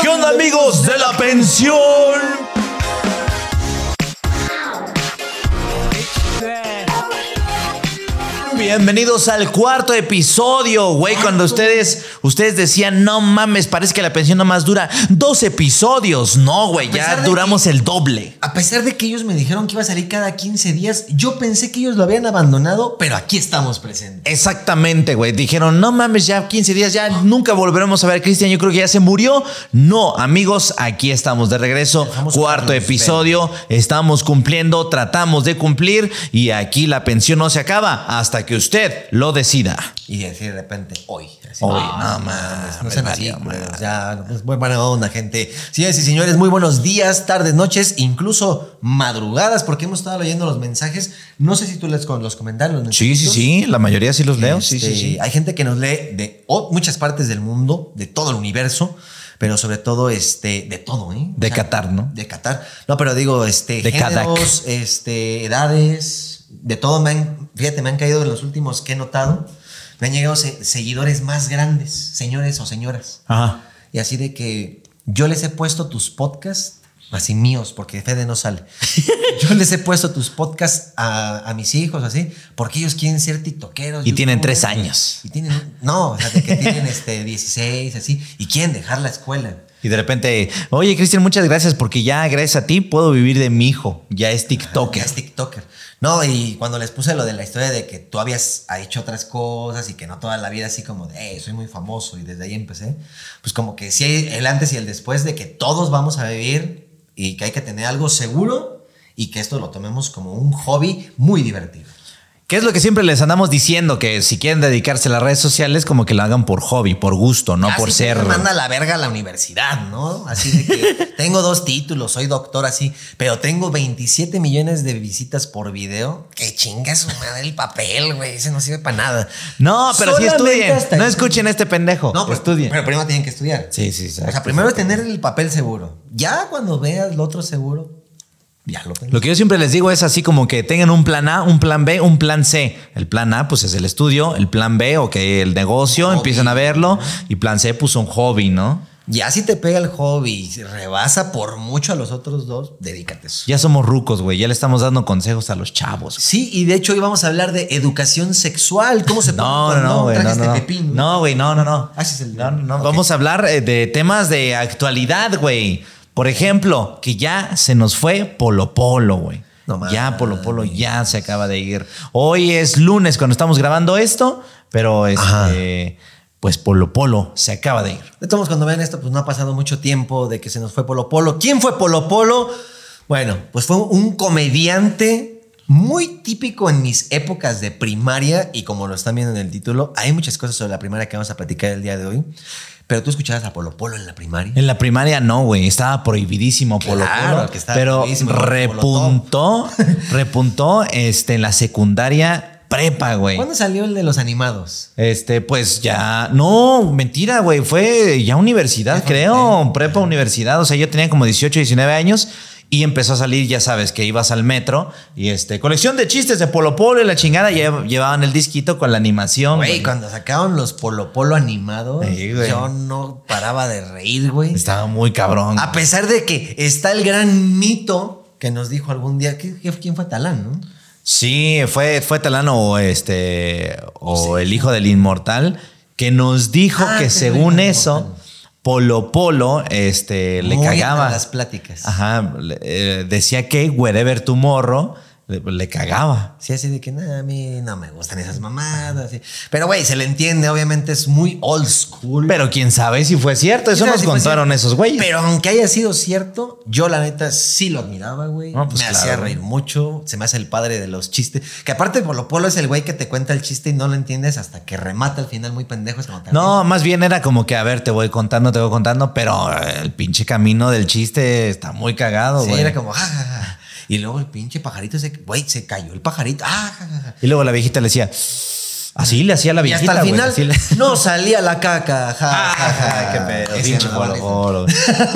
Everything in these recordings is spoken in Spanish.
¿Qué onda amigos de la pensión? Bienvenidos al cuarto episodio, güey. Cuando ustedes, ustedes decían, no mames, parece que la pensión nomás dura dos episodios. No, güey, ya duramos el doble. A pesar de que ellos me dijeron que iba a salir cada 15 días, yo pensé que ellos lo habían abandonado, pero aquí estamos presentes. Exactamente, güey. Dijeron, no mames, ya 15 días, ya nunca volveremos a ver a Cristian. Yo creo que ya se murió. No, amigos, aquí estamos de regreso. Cuarto episodio. Estamos cumpliendo, tratamos de cumplir y aquí la pensión no se acaba hasta que usted lo decida. Y así de repente, hoy. así, Hoy, no, no mames, no sean madre. ya, pues, muy buena onda, gente. Señores y señores, muy buenos días, tardes, noches, incluso madrugadas, porque hemos estado leyendo los mensajes. No sé si tú lees con los comentarios. los Sí, sí, sí. La mayoría sí los leo. Sí, sí, Este, sí. Hay gente que nos lee de muchas partes del mundo, de todo el universo, pero sobre todo este, de todo, ¿eh? De Qatar, ¿no? De Qatar. No, pero digo, este, De géneros, este, edades, de todo. Me han, fíjate, me han caído en los últimos que he notado. Me han llegado se- seguidores más grandes, señores o señoras. Ajá. Y así de que yo les he puesto tus podcasts, así míos, porque Fede no sale. Yo les he puesto tus podcasts a, a mis hijos, así, porque ellos quieren ser tiktokeros. Y tienen youtubers, tres años. Y tienen, no, o sea, de que tienen este 16, así, y quieren dejar la escuela. Y de repente, oye, Cristian, muchas gracias porque ya gracias a ti puedo vivir de mi hijo. Ya es Ya TikToker. es TikToker. No, y cuando les puse lo de la historia de que tú habías hecho otras cosas y que no toda la vida así como de, "Eh, soy muy famoso y desde ahí empecé, pues como que sí el antes y el después de que todos vamos a vivir y que hay que tener algo seguro y que esto lo tomemos como un hobby muy divertido. ¿Qué es lo que siempre les andamos diciendo? Que si quieren dedicarse a las redes sociales, como que lo hagan por hobby, por gusto, no por que ser. Me manda la verga a la universidad, ¿no? Así de que tengo dos títulos, soy doctor así, pero tengo 27 millones de visitas por video. Que chinga su madre el papel, güey. Ese no sirve para nada. No, pero sí estudien. No escuchen este pendejo. No, pero, estudien. pero primero tienen que estudiar. Sí, sí, O exacto. sea, primero es tener el papel seguro. Ya cuando veas lo otro seguro, ya lo. Lo que yo siempre les digo es así como que tengan un plan A, un plan B, un plan C. El plan A, pues es el estudio. El plan B, ok, el negocio, Hobby. empiezan a verlo. Y plan C, pues un hobby, ¿no? Ya si te pega el hobby y rebasa por mucho a los otros dos, dedícate eso. Ya somos rucos, güey. Ya le estamos dando consejos a los chavos. Sí, y de hecho hoy vamos a hablar de educación sexual. ¿Cómo se No, no, cuando no, güey. No, no, este no. güey, no, no, no. No, no, no. Ok. Vamos a hablar eh, de temas de actualidad, güey. Por ejemplo, que ya se nos fue Polo Polo, güey. No ya Polo Polo ya se acaba de ir. Hoy es lunes cuando estamos grabando esto, pero este, pues Polo Polo se acaba de ir. De todos modos, cuando vean esto, pues no ha pasado mucho tiempo de que se nos fue Polo Polo. ¿Quién fue Polo Polo? Bueno, pues fue un comediante muy típico en mis épocas de primaria y como lo están viendo en el título, hay muchas cosas sobre la primaria que vamos a platicar el día de hoy. Pero tú escuchabas a Polo Polo en la primaria. En la primaria no, güey. Estaba prohibidísimo Polo Claro Polo. que estaba pero repuntó, repuntó este, en la secundaria prepa, güey. ¿Cuándo salió el de los animados? Este, pues ya. No, mentira, güey. Fue ya universidad, creo. Prepa universidad. O sea, yo tenía como 18, 19 años. Y empezó a salir, ya sabes, que ibas al metro y este, colección de chistes de Polo Polo y la chingada. lle- Llevaban el disquito con la animación. Güey, güey. cuando sacaron los Polo Polo animados, Sí, yo no paraba de reír, güey. Estaba muy cabrón. A pesar de que está el gran mito que nos dijo algún día, ¿qué- qué- ¿quién fue Talán, no? Sí, fue, fue Talano o este o el hijo del inmortal que nos dijo Ah, que que según eso inmortal. Polo Polo este le Muy cagaba las pláticas. Ajá, eh, decía que wherever tomorrow le, le cagaba. Sí, así de que "Nah, a mí no me gustan esas mamadas. sí. Pero, güey, se le entiende, obviamente es muy old school. Pero quién sabe si fue cierto, eso ¿Quién sabe nos si contaron esos güeyes. Pero aunque haya sido cierto, yo la neta sí lo admiraba, güey. No, pues me claro, hacía reír mucho. Se me hace el padre de los chistes. Que aparte, Polo Polo es el güey que te cuenta el chiste y no lo entiendes hasta que remata al final muy pendejo. Es como No, más bien era como que, a ver, te voy contando, te voy contando, pero el pinche camino del chiste está muy cagado, Sí, güey. era como, "Ja, ja, ja". Y luego el pinche pajarito se, güey, se cayó el pajarito. Ah, ja, ja, ja. Y luego la viejita le decía, Así le hacía la Y viejita, hasta el final le- no salía la caca. Ja, ja, Ah, ja. qué pedo, pinche Polo. Polo.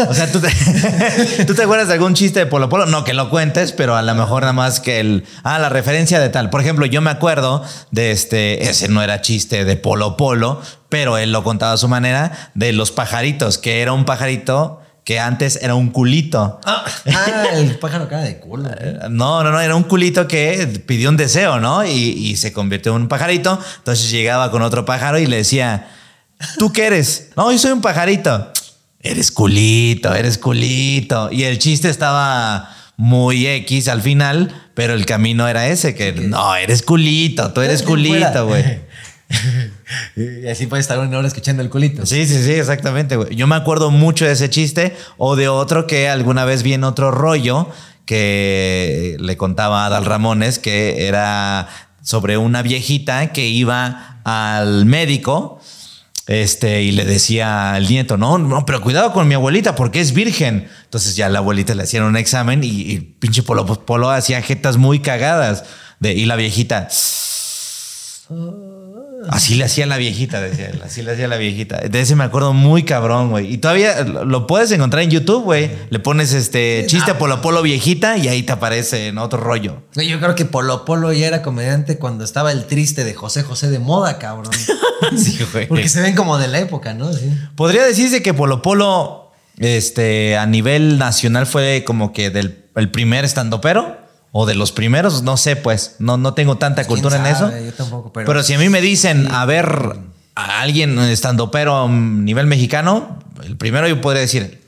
O sea, ¿tú te, ¿tú te acuerdas de algún chiste de Polo Polo? No que lo cuentes, pero a lo mejor nada más que el. Ah, la referencia de tal. Por ejemplo, yo me acuerdo de este. Ese no era chiste de Polo Polo, pero él lo contaba a su manera. De los pajaritos, que era un pajarito que antes era un culito. Ah, ah, el pájaro cara de culo. No, no, no, era un culito que pidió un deseo, ¿no? Y, y se convirtió en un pajarito. Entonces llegaba con otro pájaro y le decía, ¿tú qué eres? No, yo soy un pajarito. Eres culito, eres culito. Y el chiste estaba muy X al final, pero el camino era ese, que no, eres culito, tú eres culito, güey. Y así puede estar una hora escuchando el culito. Sí, sí, sí, exactamente, güey. Yo me acuerdo mucho de ese chiste o de otro que alguna vez vi en otro rollo que le contaba a Adal Ramones que era sobre una viejita que iba al médico este, y le decía al nieto, no, no, pero cuidado con mi abuelita porque es virgen. Entonces ya la abuelita le hacían un examen y pinche Polo, Polo hacía jetas muy cagadas. De, y la viejita... Así le hacía la viejita, decía él. Así le hacía la viejita. De ese me acuerdo muy cabrón, güey. Y todavía lo puedes encontrar en YouTube, güey. Le pones este chiste Polo Polo viejita y ahí te aparece en otro rollo. Yo creo que Polo Polo ya era comediante cuando estaba el triste de José José de moda, cabrón. Sí, güey. Porque se ven como de la época, ¿no? Sí. Podría decirse que Polo Polo, este, a nivel nacional fue como que del el primer estandopero o de los primeros, no sé, pues. No, no tengo tanta ¿Quién cultura en eso. Yo tampoco, pero. Pero si a mí me dicen, a ver, a alguien estando pero a nivel mexicano, el primero yo podría decir,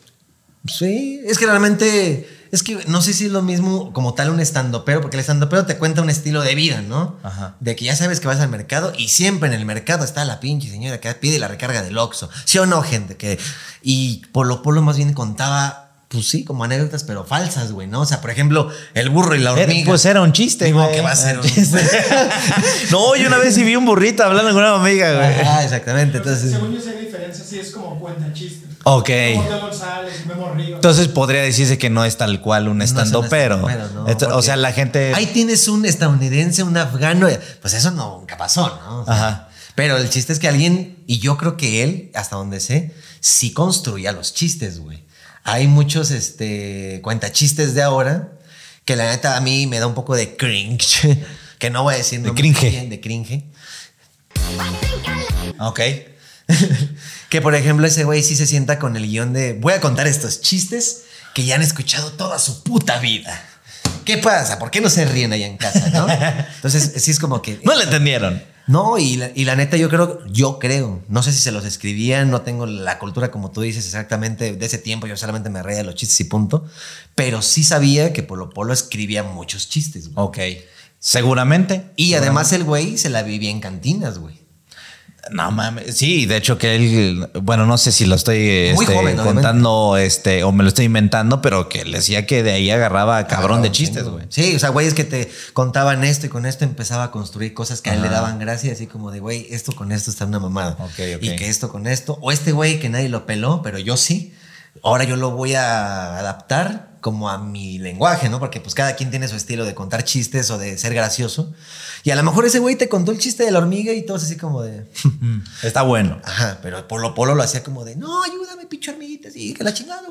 Sí, es que realmente. Es que no sé si es lo mismo como tal un estandopero, porque el estandopero te cuenta un estilo de vida, ¿no? Ajá. De que ya sabes que vas al mercado y siempre en el mercado está la pinche señora que pide la recarga del Oxxo. ¿Sí o no, gente? Que, y Polo Polo más bien contaba, pues sí, como anécdotas, pero falsas, güey, ¿no? O sea, por ejemplo, el burro y la hormiga. pues era un chiste, Digo, güey. que va a ser un- no, yo una vez sí vi un burrito hablando con una amiga, güey. Ah, exactamente. Entonces, Según yo sé diferencia, sí es como cuenta chiste. Ok. Como González, Memo Ríos. Entonces podría decirse que no es tal cual un No es un estando pero. estandopero, no, o sea, la gente. Ahí tienes un estadounidense, un afgano. Pues eso nunca pasó, ¿no? O sea, Ajá. Pero el chiste es que alguien, y yo creo que él, hasta donde sé, sí construía los chistes, güey. Hay muchos este, cuentachistes de ahora que la neta a mí me da un poco de cringe. Que no voy a decir De cringe. De cringe. Ok. que por ejemplo ese güey sí se sienta con el guion de voy a contar estos chistes que ya han escuchado toda su puta vida. ¿Qué pasa? ¿Por qué no se ríen allá en casa, no? Entonces sí es como que... No le entendieron. No, y la, y la neta yo creo, yo creo, no sé si se los escribían, no tengo la cultura como tú dices exactamente de ese tiempo, yo solamente me reía de los chistes y punto, pero sí sabía que Polo Polo escribía muchos chistes. güey. Ok. Seguramente. Y además el güey se la vivía en cantinas, güey. No mames. Sí, de hecho que él, bueno, no sé si lo estoy este, joven, contando este, o me lo estoy inventando, pero que le decía que de ahí agarraba cabrón de chistes, güey. Sí, o sea, güeyes que te contaban esto y con esto empezaba a construir cosas que a él le daban gracia, así como de, güey, esto con esto está una mamada. Ok, ok. Y que esto con esto, o este güey que nadie lo peló, pero yo sí, ahora yo lo voy a adaptar como a mi lenguaje, ¿no? Porque pues cada quien tiene su estilo de contar chistes o de ser gracioso. Y a lo mejor ese güey te contó el chiste de la hormiga y todos así como de... Está bueno. Ajá, pero Polo Polo lo hacía como de, no, ayúdame, pinche hormiguita, sí, que la chingada.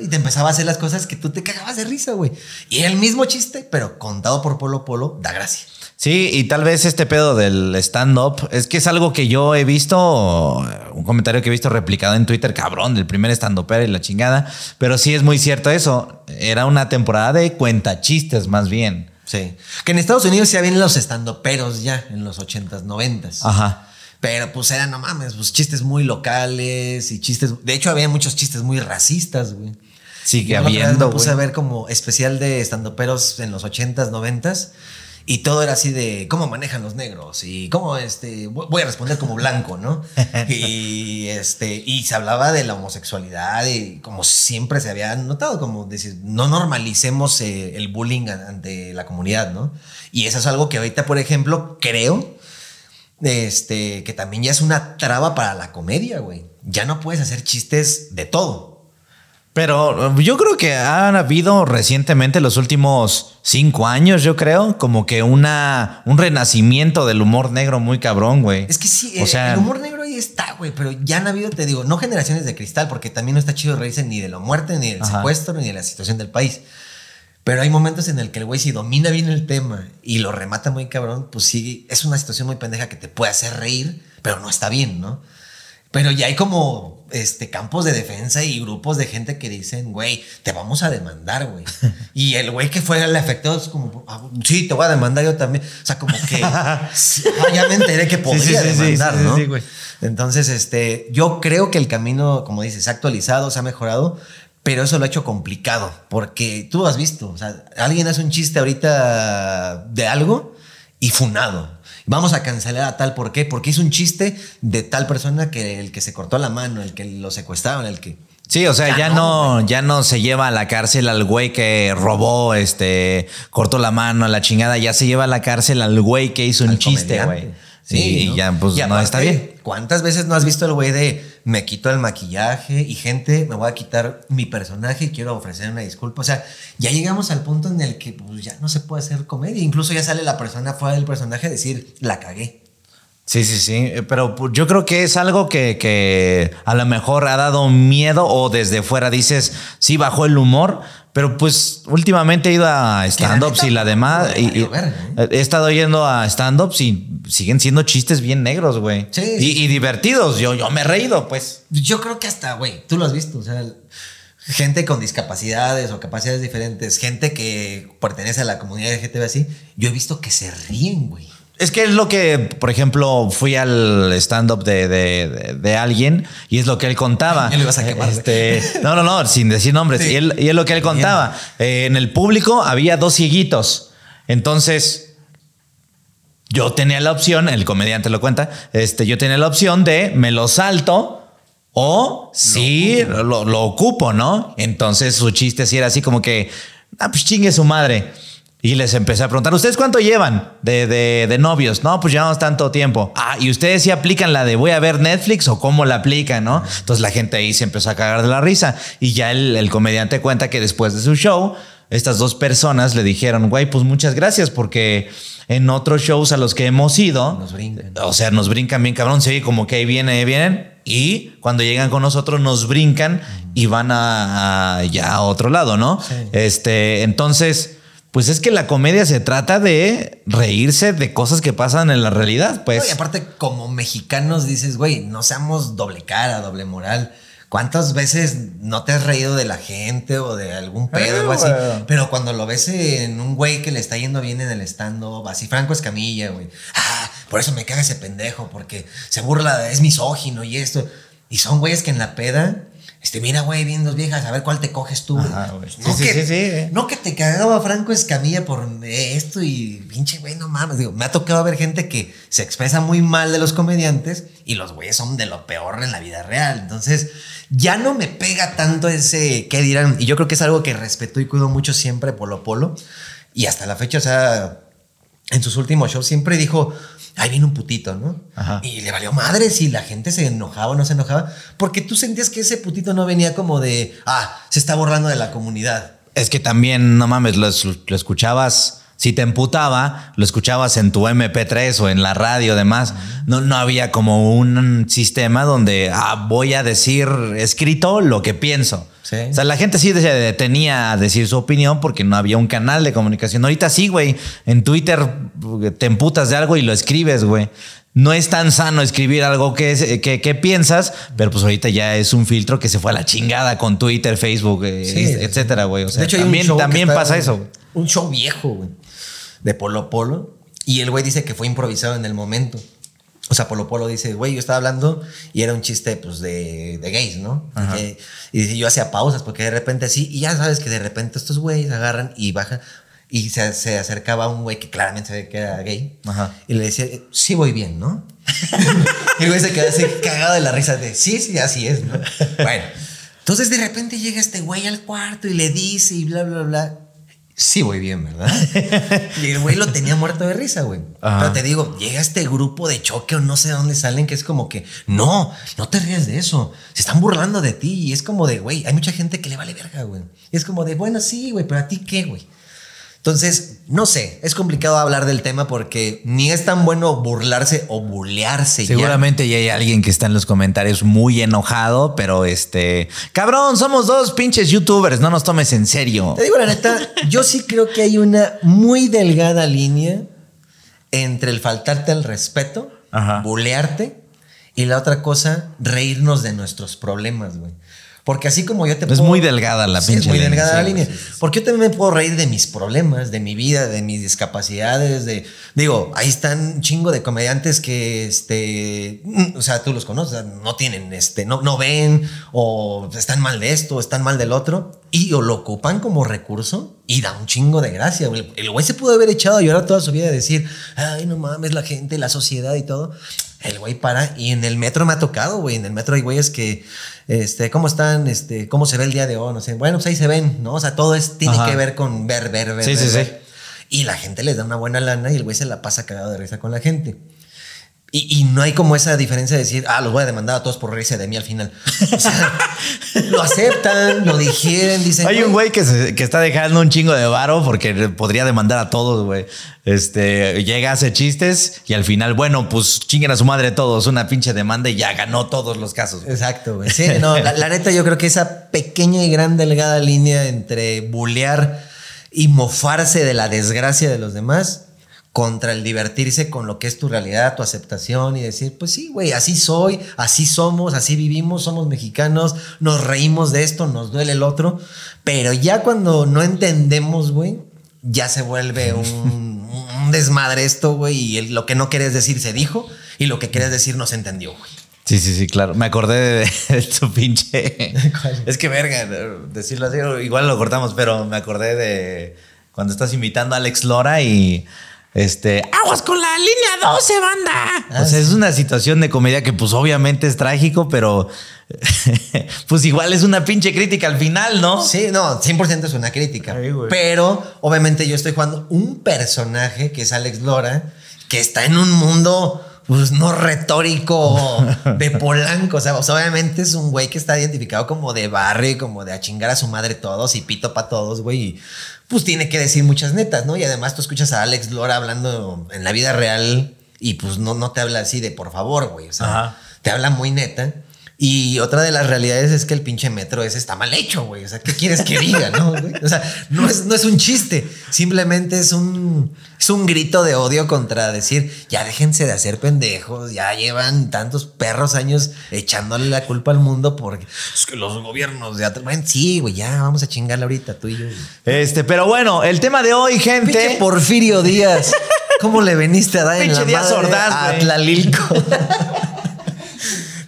Y te empezaba a hacer las cosas que tú te cagabas de risa, güey. Y el mismo chiste, pero contado por Polo Polo, da gracia. Sí, y tal vez este pedo del stand-up es que es algo que yo he visto, un comentario que he visto replicado en Twitter, cabrón, del primer stand-up y la chingada, pero sí es muy cierto eso. Era una temporada de cuentachistes más bien. Sí. Que en Estados Unidos ya vienen los estandoperos ya, en los 80s, 90s. Ajá. Pero pues eran, no mames, pues chistes muy locales y chistes. De hecho, había muchos chistes muy racistas, güey. Sigue Yo habiendo, Me puse a ver como especial de estandoperos en los 80s, 90s. Y todo era así de cómo manejan los negros y cómo este voy a responder como blanco, ¿no? y este y se hablaba de la homosexualidad y como siempre se había notado como decir no normalicemos eh, el bullying ante la comunidad, ¿no? Y eso es algo que ahorita, por ejemplo, creo este que también ya es una traba para la comedia, güey. Ya no puedes hacer chistes de todo. Pero yo creo que han habido recientemente, los últimos cinco años, yo creo, como que una, un renacimiento del humor negro muy cabrón, güey. Es que sí, O eh, sea- el humor negro ahí está, güey, pero ya han habido, te digo, no generaciones de cristal, porque también no está chido reírse ni de la muerte, ni del Ajá. secuestro, ni de la situación del país. Pero hay momentos en el que el güey, si domina bien el tema y lo remata muy cabrón, pues sí, es una situación muy pendeja que te puede hacer reír, pero no está bien, ¿no? Pero ya hay como este, campos de defensa y grupos de gente que dicen, güey, te vamos a demandar, güey. Y el güey que fue el afectado es como, "Ah, sí, te voy a demandar yo también. O sea, como que ah, ya me enteré que podría sí, sí, demandar, sí, sí, ¿no? sí, güey. Entonces, este, yo creo que el camino, como dices, se ha actualizado, se ha mejorado, pero eso lo ha hecho complicado, porque tú has visto, o sea, alguien hace un chiste ahorita de algo y funado. Vamos a cancelar a tal, ¿por qué? Porque hizo un chiste de tal persona que el que se cortó la mano, el que lo secuestraron, el que... Sí, o sea, Ya ya, no, no, ya no se lleva a la cárcel al güey que robó, este, cortó la mano, la chingada, ya se lleva a la cárcel al güey que hizo un chiste, güey. Sí, ¿no? y ya, pues Y no está bien. ¿Cuántas veces no has visto el güey de me quito el maquillaje y gente, me voy a quitar mi personaje y quiero ofrecer una disculpa? O sea, ya llegamos al punto en el que pues, ya no se puede hacer comedia. Incluso ya sale la persona fuera del personaje a decir, la cagué. Sí, sí, sí. eh, Pero yo creo que es algo que, que a lo mejor ha dado miedo o desde fuera dices, sí, bajó el humor. Pero pues últimamente he ido a stand-ups y la demás. y- verga, he estado yendo a stand-ups y siguen siendo chistes bien negros, güey. Sí, y, sí, y divertidos. Yo, yo me he reído, pues. Yo creo que hasta, güey, tú lo has visto, o sea, gente con discapacidades o capacidades diferentes, gente que pertenece a la comunidad LGTB así, yo he visto que se ríen, güey. Es que es lo que, por ejemplo, fui al stand-up de, de- de- de alguien y es lo que él contaba. Ya lo ibas a quemar. Este, no, no, no, sin decir nombres. Sí. Y, él- y es lo que él contaba. Eh, en el público había dos cieguitos. Entonces, yo tenía la opción, el comediante lo cuenta, este, yo tenía la opción de me lo salto o sí, lo, lo ocupo, ¿no? Entonces su chiste sí era así como que, ah, pues chingue su madre. Y les empecé a preguntar, ¿ustedes cuánto llevan de, de- de novios? No, pues llevamos tanto tiempo. Ah, ¿y ustedes sí aplican la de voy a ver Netflix o cómo la aplican, no? Entonces la gente ahí se empezó a cagar de la risa. Y ya el, el comediante cuenta que después de su show, estas dos personas le dijeron, güey, pues muchas gracias porque en otros shows a los que hemos ido, Nos brincan. o sea, nos brincan bien cabrón, sí, como que ahí viene, ahí vienen. Y cuando llegan con nosotros nos brincan y van a, a ya a otro lado, ¿no? Sí. Este, entonces, pues es que la comedia se trata de reírse de cosas que pasan en la realidad, pues. No, y aparte, como mexicanos dices, güey, no seamos doble cara, doble moral. ¿Cuántas veces no te has reído de la gente o de algún pedo o así? Pero cuando lo ves en un güey que le está yendo bien en el stand-up, así Franco Escamilla, güey. Ah, por eso me caga ese pendejo, porque se burla, es misógino y esto. Y son güeyes que en la peda, este, mira, güey, bien dos viejas, a ver cuál te coges tú. Ajá, güey. no, Sí, sí, que, sí, sí. no que te cagaba Franco Escamilla por esto y pinche güey, no mames. Digo, me ha tocado ver gente que se expresa muy mal de los comediantes y los güeyes son de lo peor en la vida real. Entonces, ya no me pega tanto ese qué dirán. Y yo creo que es algo que respeto y cuido mucho siempre Polo Polo. Y hasta la fecha, o sea, en sus últimos shows siempre dijo, ahí viene un putito, ¿no? Ajá. Y le valió madre si la gente se enojaba o no se enojaba, porque tú sentías que ese putito no venía como de, ah, se está borrando de la comunidad. Es que también, no mames, lo, es- lo escuchabas. Si te emputaba, lo escuchabas en tu MP3 o en la radio, demás. No, no había como un sistema donde ah, voy a decir escrito lo que pienso. Sí. O sea, la gente sí se detenía a decir su opinión porque no había un canal de comunicación. Ahorita sí, güey. En Twitter te emputas de algo y lo escribes, güey. No es tan sano escribir algo que, es- que, que piensas, pero pues ahorita ya es un filtro que se fue a la chingada con Twitter, Facebook, eh, Sí, etcétera, güey. O sea, de hecho, también, también pasa eso. güey. Un show viejo, güey, de Polo Polo. Y el güey dice que fue improvisado en el momento. O sea, Polo Polo dice, güey, yo estaba hablando y era un chiste, pues, de, de gays, ¿no? Y, que- y dice, yo hacía pausas porque de repente así, y ya sabes que de repente estos güeyes agarran y bajan. Y se, se acercaba a un güey que claramente se ve que era gay. Ajá. Y le decía, sí voy bien, ¿no? y el güey se queda así cagado de la risa de, sí, sí, así es, ¿no? Bueno, entonces de repente llega este güey al cuarto y le dice y bla, bla, bla. Sí voy bien, ¿verdad? y el güey lo tenía muerto de risa, güey. Ajá. Pero te digo, llega este grupo de choque o no sé de dónde salen que es como que, no, no te ríes de eso. Se están burlando de ti. Y es como de, güey, hay mucha gente que le vale verga, güey. Y es como de, bueno, sí, güey, pero a ti qué, güey. Entonces, no sé, es complicado hablar del tema porque ni es tan bueno burlarse o bulearse. ya. Seguramente ya hay alguien que está en los comentarios muy enojado, pero este. Cabrón, somos dos pinches youtubers, no nos tomes en serio. Te digo la neta, yo sí creo que hay una muy delgada línea entre el faltarte al respeto, Ajá. bulearte, y la otra cosa, reírnos de nuestros problemas, güey. Porque así como yo te Es muy delgada la Sí, pinche es muy delgada sí, la línea. sí. Porque yo también me puedo reír de mis problemas, de mi vida, de mis discapacidades, de... Digo, ahí están un chingo de comediantes que, este... mm, O sea, tú los conoces, no tienen, este... No, no ven, o están mal de esto, o están mal del otro, y o lo ocupan como recurso y da un chingo de gracia. El güey se pudo haber echado a llorar toda su vida y decir, ay, no mames, la gente, la sociedad y todo. El güey para y en el metro me ha tocado, güey. En el metro hay güeyes que, este, ¿cómo están? Este, ¿cómo se ve el día de hoy? No sé. Bueno, pues ahí se ven, ¿no? O sea, todo es, tiene Ajá. que ver con ver, ver, ver. Sí, ver, sí, sí. Y la gente les da una buena lana y el güey se la pasa cagado de risa con la gente. Y, y no hay como esa diferencia de decir, ah, los voy a demandar a todos por reírse de mí al final. O sea, lo aceptan, lo digieren, dicen. Hay un güey que, se- que está dejando un chingo de varo porque podría demandar a todos, güey. Este, llega, hace chistes y al final, bueno, pues chinguen a su madre todos, una pinche demanda y ya ganó todos los casos. Exacto, güey. Sí, no, la, la neta yo creo que esa pequeña y gran delgada línea entre bulear y mofarse de la desgracia de los demás contra el divertirse con lo que es tu realidad, tu aceptación y decir, pues sí, güey, así soy, así somos, así vivimos, somos mexicanos, nos reímos de esto, nos duele el otro, pero ya cuando no entendemos, güey, ya se vuelve un, un desmadre esto, güey, y el- lo que no querés decir se dijo y lo que querés decir no se entendió, güey. Sí, sí, sí, claro. Me acordé de, tu pinche. ¿Cuál? Es que verga, decirlo así, igual lo cortamos, pero me acordé de cuando estás invitando a Alex Lora y. Este, aguas con la línea 12, banda. Ah, o sea, es una situación de comedia que, pues, obviamente es trágico, pero pues igual es una pinche crítica al final, ¿no? Sí, no, 100% es una crítica. Pero obviamente yo estoy jugando un personaje que es Alex Lora, que está en un mundo pues no retórico de Polanco, o sea, obviamente es un güey que está identificado como de barrio y como de a chingar a su madre todos y pito para todos, güey, y pues tiene que decir muchas netas, ¿no? Y además tú escuchas a Alex Lora hablando en la vida real y pues no, no te habla así de por favor, güey, o sea, Ajá. te habla muy neta. Y otra de las realidades es que el pinche metro ese está mal hecho, güey. O sea, ¿qué quieres que diga, no? güey? O sea, no es, no es un chiste. Simplemente es un, es un grito de odio contra decir, ya déjense de hacer pendejos. Ya llevan tantos perros años echándole la culpa al mundo porque es que los gobiernos de atrás. Bueno, sí, güey, ya vamos a chingarla ahorita, tú y yo. güey. Este, pero bueno, el tema de hoy, gente. Pinche Porfirio Díaz. ¿Cómo le veniste a dar en la madre Ordaz, a güey.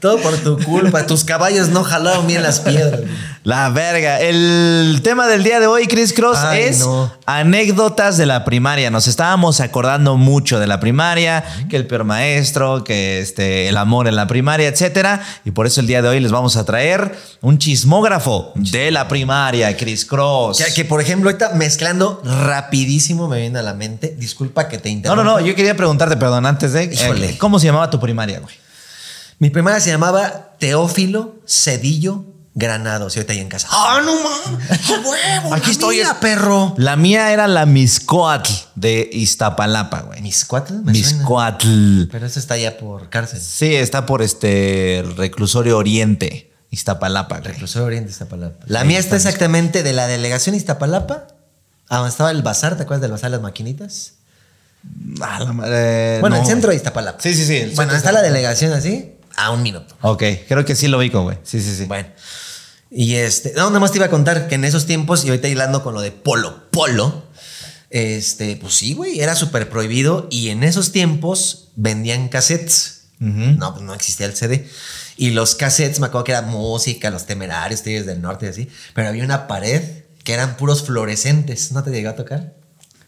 Todo por tu culpa. Tus caballos no jalaron bien las piedras. La verga. El tema del día de hoy, Chris Cross, Ay, es no. anécdotas de la primaria. Nos estábamos acordando mucho de la primaria, que el peor maestro, que este, el amor en la primaria, etcétera. Y por eso el día de hoy les vamos a traer un chismógrafo de la primaria, Chris Cross. Que, que, por ejemplo, ahorita mezclando rapidísimo me viene a la mente. Disculpa que te no, interrumpa. no, no. Yo quería preguntarte, perdón, antes de. Híjole. eh, ¿Cómo se llamaba tu primaria, güey? Mi primaria se llamaba Teófilo Cedillo Granados. Y ahorita ahí en casa. ¡Ah, no mames! ¡A huevo! Aquí estoy. mía, perro. La mía era la Miscoatl de Iztapalapa, güey. ¿Miscuatl? Me suena. Miscoatl. Pero eso está allá por cárcel. Sí, está por este reclusorio oriente, Iztapalapa. güey. Reclusorio Oriente Iztapalapa. La Ahí mía está está exactamente de la delegación Iztapalapa a donde estaba el bazar. ¿Te acuerdas del bazar de las maquinitas? Ah, la madre, Bueno, no. el centro de Iztapalapa. Sí, sí, sí, Bueno, está la delegación así, a un minuto. Ok, creo que sí lo ubico, güey. Sí, sí, sí. Bueno. Y este, no, nada más te iba a contar que en esos tiempos, y ahorita hilando con lo de polo, polo, este, pues sí, güey, era súper prohibido y en esos tiempos vendían cassettes. Ujú. No, pues no existía el CD. Y los cassettes, me acuerdo que era música, los temerarios, Tigres del Norte y así, pero había una pared que eran puros fluorescentes. ¿No te llegó a tocar?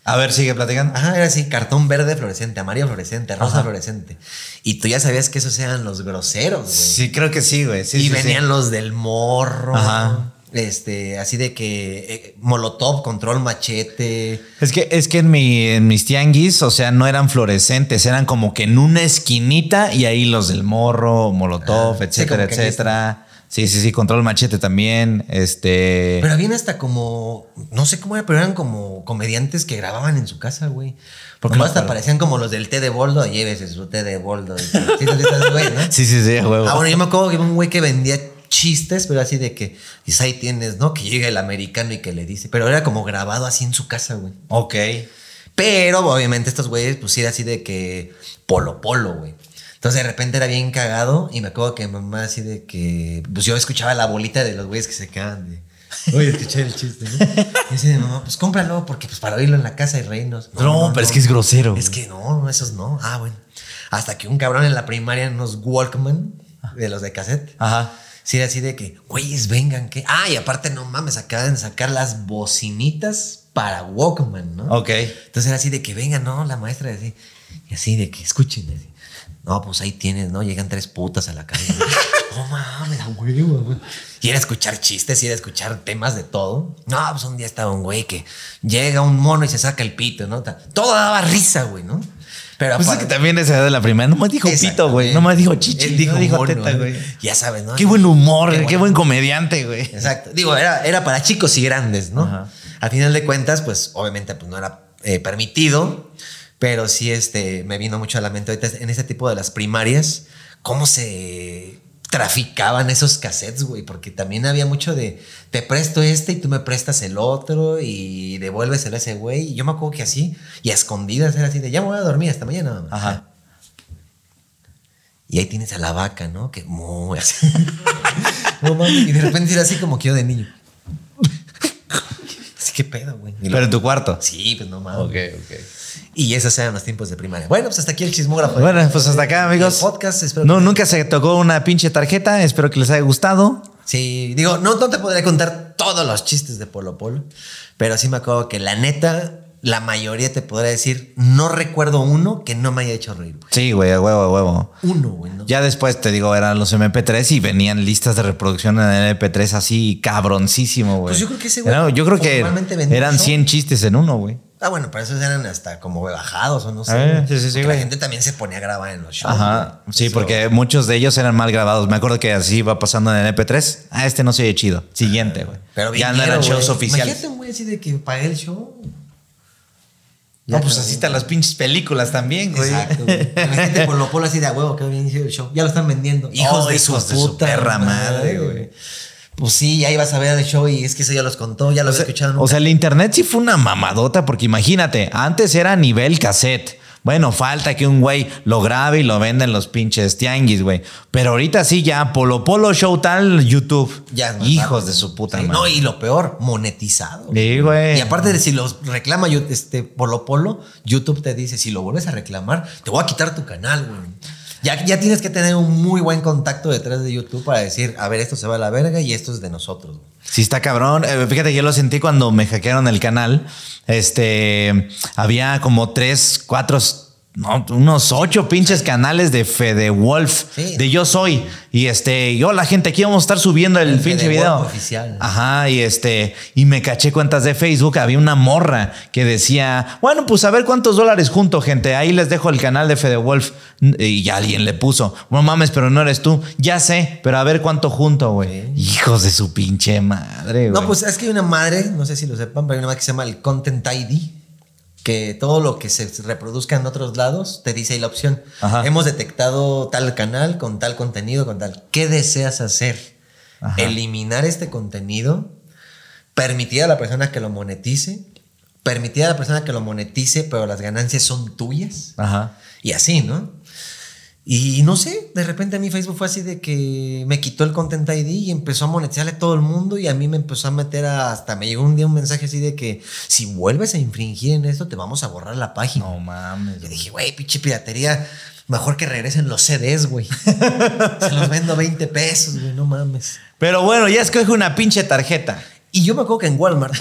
A ver, sigue platicando. Ajá, era así, cartón verde fluorescente, amarillo fluorescente, rosa Ajá. fluorescente. Y tú ya sabías que esos eran los groseros, güey. Sí, creo que sí, güey. Sí, y sí, venían sí. los del morro. Ajá. Este, así de que eh, Molotov, Control Machete. Es que, es que en, mi, en mis tianguis, o sea, no eran fluorescentes, eran como que en una esquinita y ahí los del morro, molotov, Ah, etcétera, ahí etcétera. Sí, sí, sí, control machete también. Este. Pero habían hasta como, no sé cómo era, pero eran como comediantes que grababan en su casa, güey. Porque No hasta acuerdo. parecían como los del té de boldo, llévese su té de boldo. Sí, güey, ¿no? Sí, sí, sí, huevo. Ah, bueno, yo me acuerdo que un güey que vendía chistes, pero así de que, dices, ahí tienes, ¿no? Que llega el americano y que le dice, pero era como grabado así en su casa, güey. Ok. Pero obviamente estos güeyes, pues sí era así de que polo polo, güey. Entonces de repente era bien cagado y me acuerdo que mamá así de que, pues yo escuchaba la bolita de los güeyes que se quedaban de... Oye, escuché el chiste, ¿no? Y así de mamá, pues cómpralo porque pues para oírlo en la casa y reírnos. No, pero es que es grosero, Es que no, esos no. Ah, bueno. Hasta que un cabrón en la primaria, unos Walkman de los de cassette. Ajá. Sí, era así de que, güeyes, vengan, que. Ah, y aparte, no mames, acaban de sacar las bocinitas para Walkman, ¿no? Ok. Entonces era así de que vengan, ¿no? La maestra así. Y así de que escuchen. así. No, pues ahí tienes, ¿no? Llegan tres putas a la calle. no mames, a huevo, güey. Y era escuchar chistes, y era escuchar temas de todo. No, pues un día estaba un güey que llega un mono y se saca el pito, ¿no? Todo daba risa, güey, ¿no? Pero Pues es que también esa edad de la primera. No me dijo pito, güey. No me dijo chichi. Él dijo, no dijo mono, teta, ¿eh? güey. Ya sabes, ¿no? Qué buen humor, Qué qué, buen comediante, güey. Exacto. Digo, era, era para chicos y grandes, ¿no? Ajá. Al final de cuentas, pues obviamente pues, no era eh, permitido, pero sí este, me vino mucho a la mente ahorita en ese tipo de las primarias, cómo se traficaban esos cassettes, güey, porque también había mucho de te presto este y tú me prestas el otro y devuélveselo a ese güey. Y yo me acuerdo que así, y a escondidas era así de ya me voy a dormir hasta mañana. Ajá. Y ahí tienes a la vaca, ¿no? Que muy así. No y de repente era así como que yo de niño. Así que pedo, güey. Pero en tu cuarto. Sí, pues no mames. Ok, ok. Y esos eran los tiempos de primaria. Bueno, pues hasta aquí el chismógrafo. Bueno, pues hasta acá, amigos. El podcast, espero No, que- nunca se tocó una pinche tarjeta. Espero que les haya gustado. Sí, digo, no, no te podría contar todos los chistes de Polo Polo, pero sí me acuerdo que la neta, la mayoría te podría decir, no recuerdo uno que no me haya hecho reír. güey. Sí, güey, a huevo, a huevo. Uno, güey, ¿no? Ya después te digo, eran los MP3 y venían listas de reproducción en el MP3 así cabroncísimo, güey. Pues yo creo que ese güey Era- Yo creo que eran un show. 100 chistes en uno, güey. Ah, bueno, pero esos eran hasta como bajados o no sé. Eh, sí, sí, sí. La gente también se ponía a grabar en los shows. Ajá. güey. Sí, Eso- porque muchos de ellos eran mal grabados. Me acuerdo que así iba pasando en el MP3. Ah, este no se oye chido. Siguiente, güey. Pero ya no eran shows oficiales. Imagínate güey así de que pagué el show. No, pues así están las pinches películas también, güey. Exacto, güey. Imagínate Polo Polo así de a huevo, que bien hizo el show. Ya lo están vendiendo. Hijos, Oh, de, hijos su de su puta perra madre, güey. Pues sí, ya ibas a ver el show y es que eso ya los contó, ya lo había escuchado. O nunca. sea, el internet sí fue una mamadota, porque imagínate, antes era a nivel cassette. Bueno, falta que un güey lo grabe y lo venda en los pinches tianguis, güey. Pero ahorita sí ya, Polo Polo Show tal, YouTube. Ya Hijos de su puta Sí, madre. No, y lo peor, monetizado. Sí, güey. Y aparte de si los reclama este Polo Polo, YouTube te dice, si lo vuelves a reclamar, te voy a quitar tu canal, güey. Ya, ya tienes que tener un muy buen contacto detrás de YouTube para decir, a ver, esto se va a la verga y esto es de nosotros. Sí, está cabrón. Eh, fíjate, yo lo sentí cuando me hackearon el canal. Este, había como tres, cuatro, no, unos ocho pinches canales de Fede Wolf, Sí. de Yo Soy. Y este, yo, la gente, aquí vamos a estar subiendo el, El pinche Fede video. Wolf oficial. Ajá, y este, y me caché cuentas de Facebook. Había una morra que decía, bueno, pues a ver cuántos dólares junto, gente. Ahí les dejo el canal de Fede Wolf. Y ya alguien le puso, no mames, pero no eres tú. Ya sé, pero a ver cuánto junto, güey. Hijos de su pinche madre, güey. No, pues es que hay una madre, no sé si lo sepan, pero hay una madre que se llama el Content ID, que todo lo que se reproduzca en otros lados te dice ahí la opción. Ajá. Hemos detectado tal canal con tal contenido, con tal. ¿Qué deseas hacer? Ajá. Eliminar este contenido, permitir a la persona que lo monetice, permitir a la persona que lo monetice, pero las ganancias son tuyas. Ajá. Y así, ¿no? Y no sé, de repente a mi Facebook fue así de que me quitó el Content ID y empezó a monetizarle a todo el mundo y a mí me empezó a meter a- hasta me llegó un día un mensaje así de que si vuelves a infringir en esto te vamos a borrar la página. No mames. Yo dije, güey, pinche piratería, mejor que regresen los CDs, güey. Se los vendo 20 pesos, güey, no mames. Pero bueno, ya escoge una pinche tarjeta. Y yo me acuerdo que en Walmart.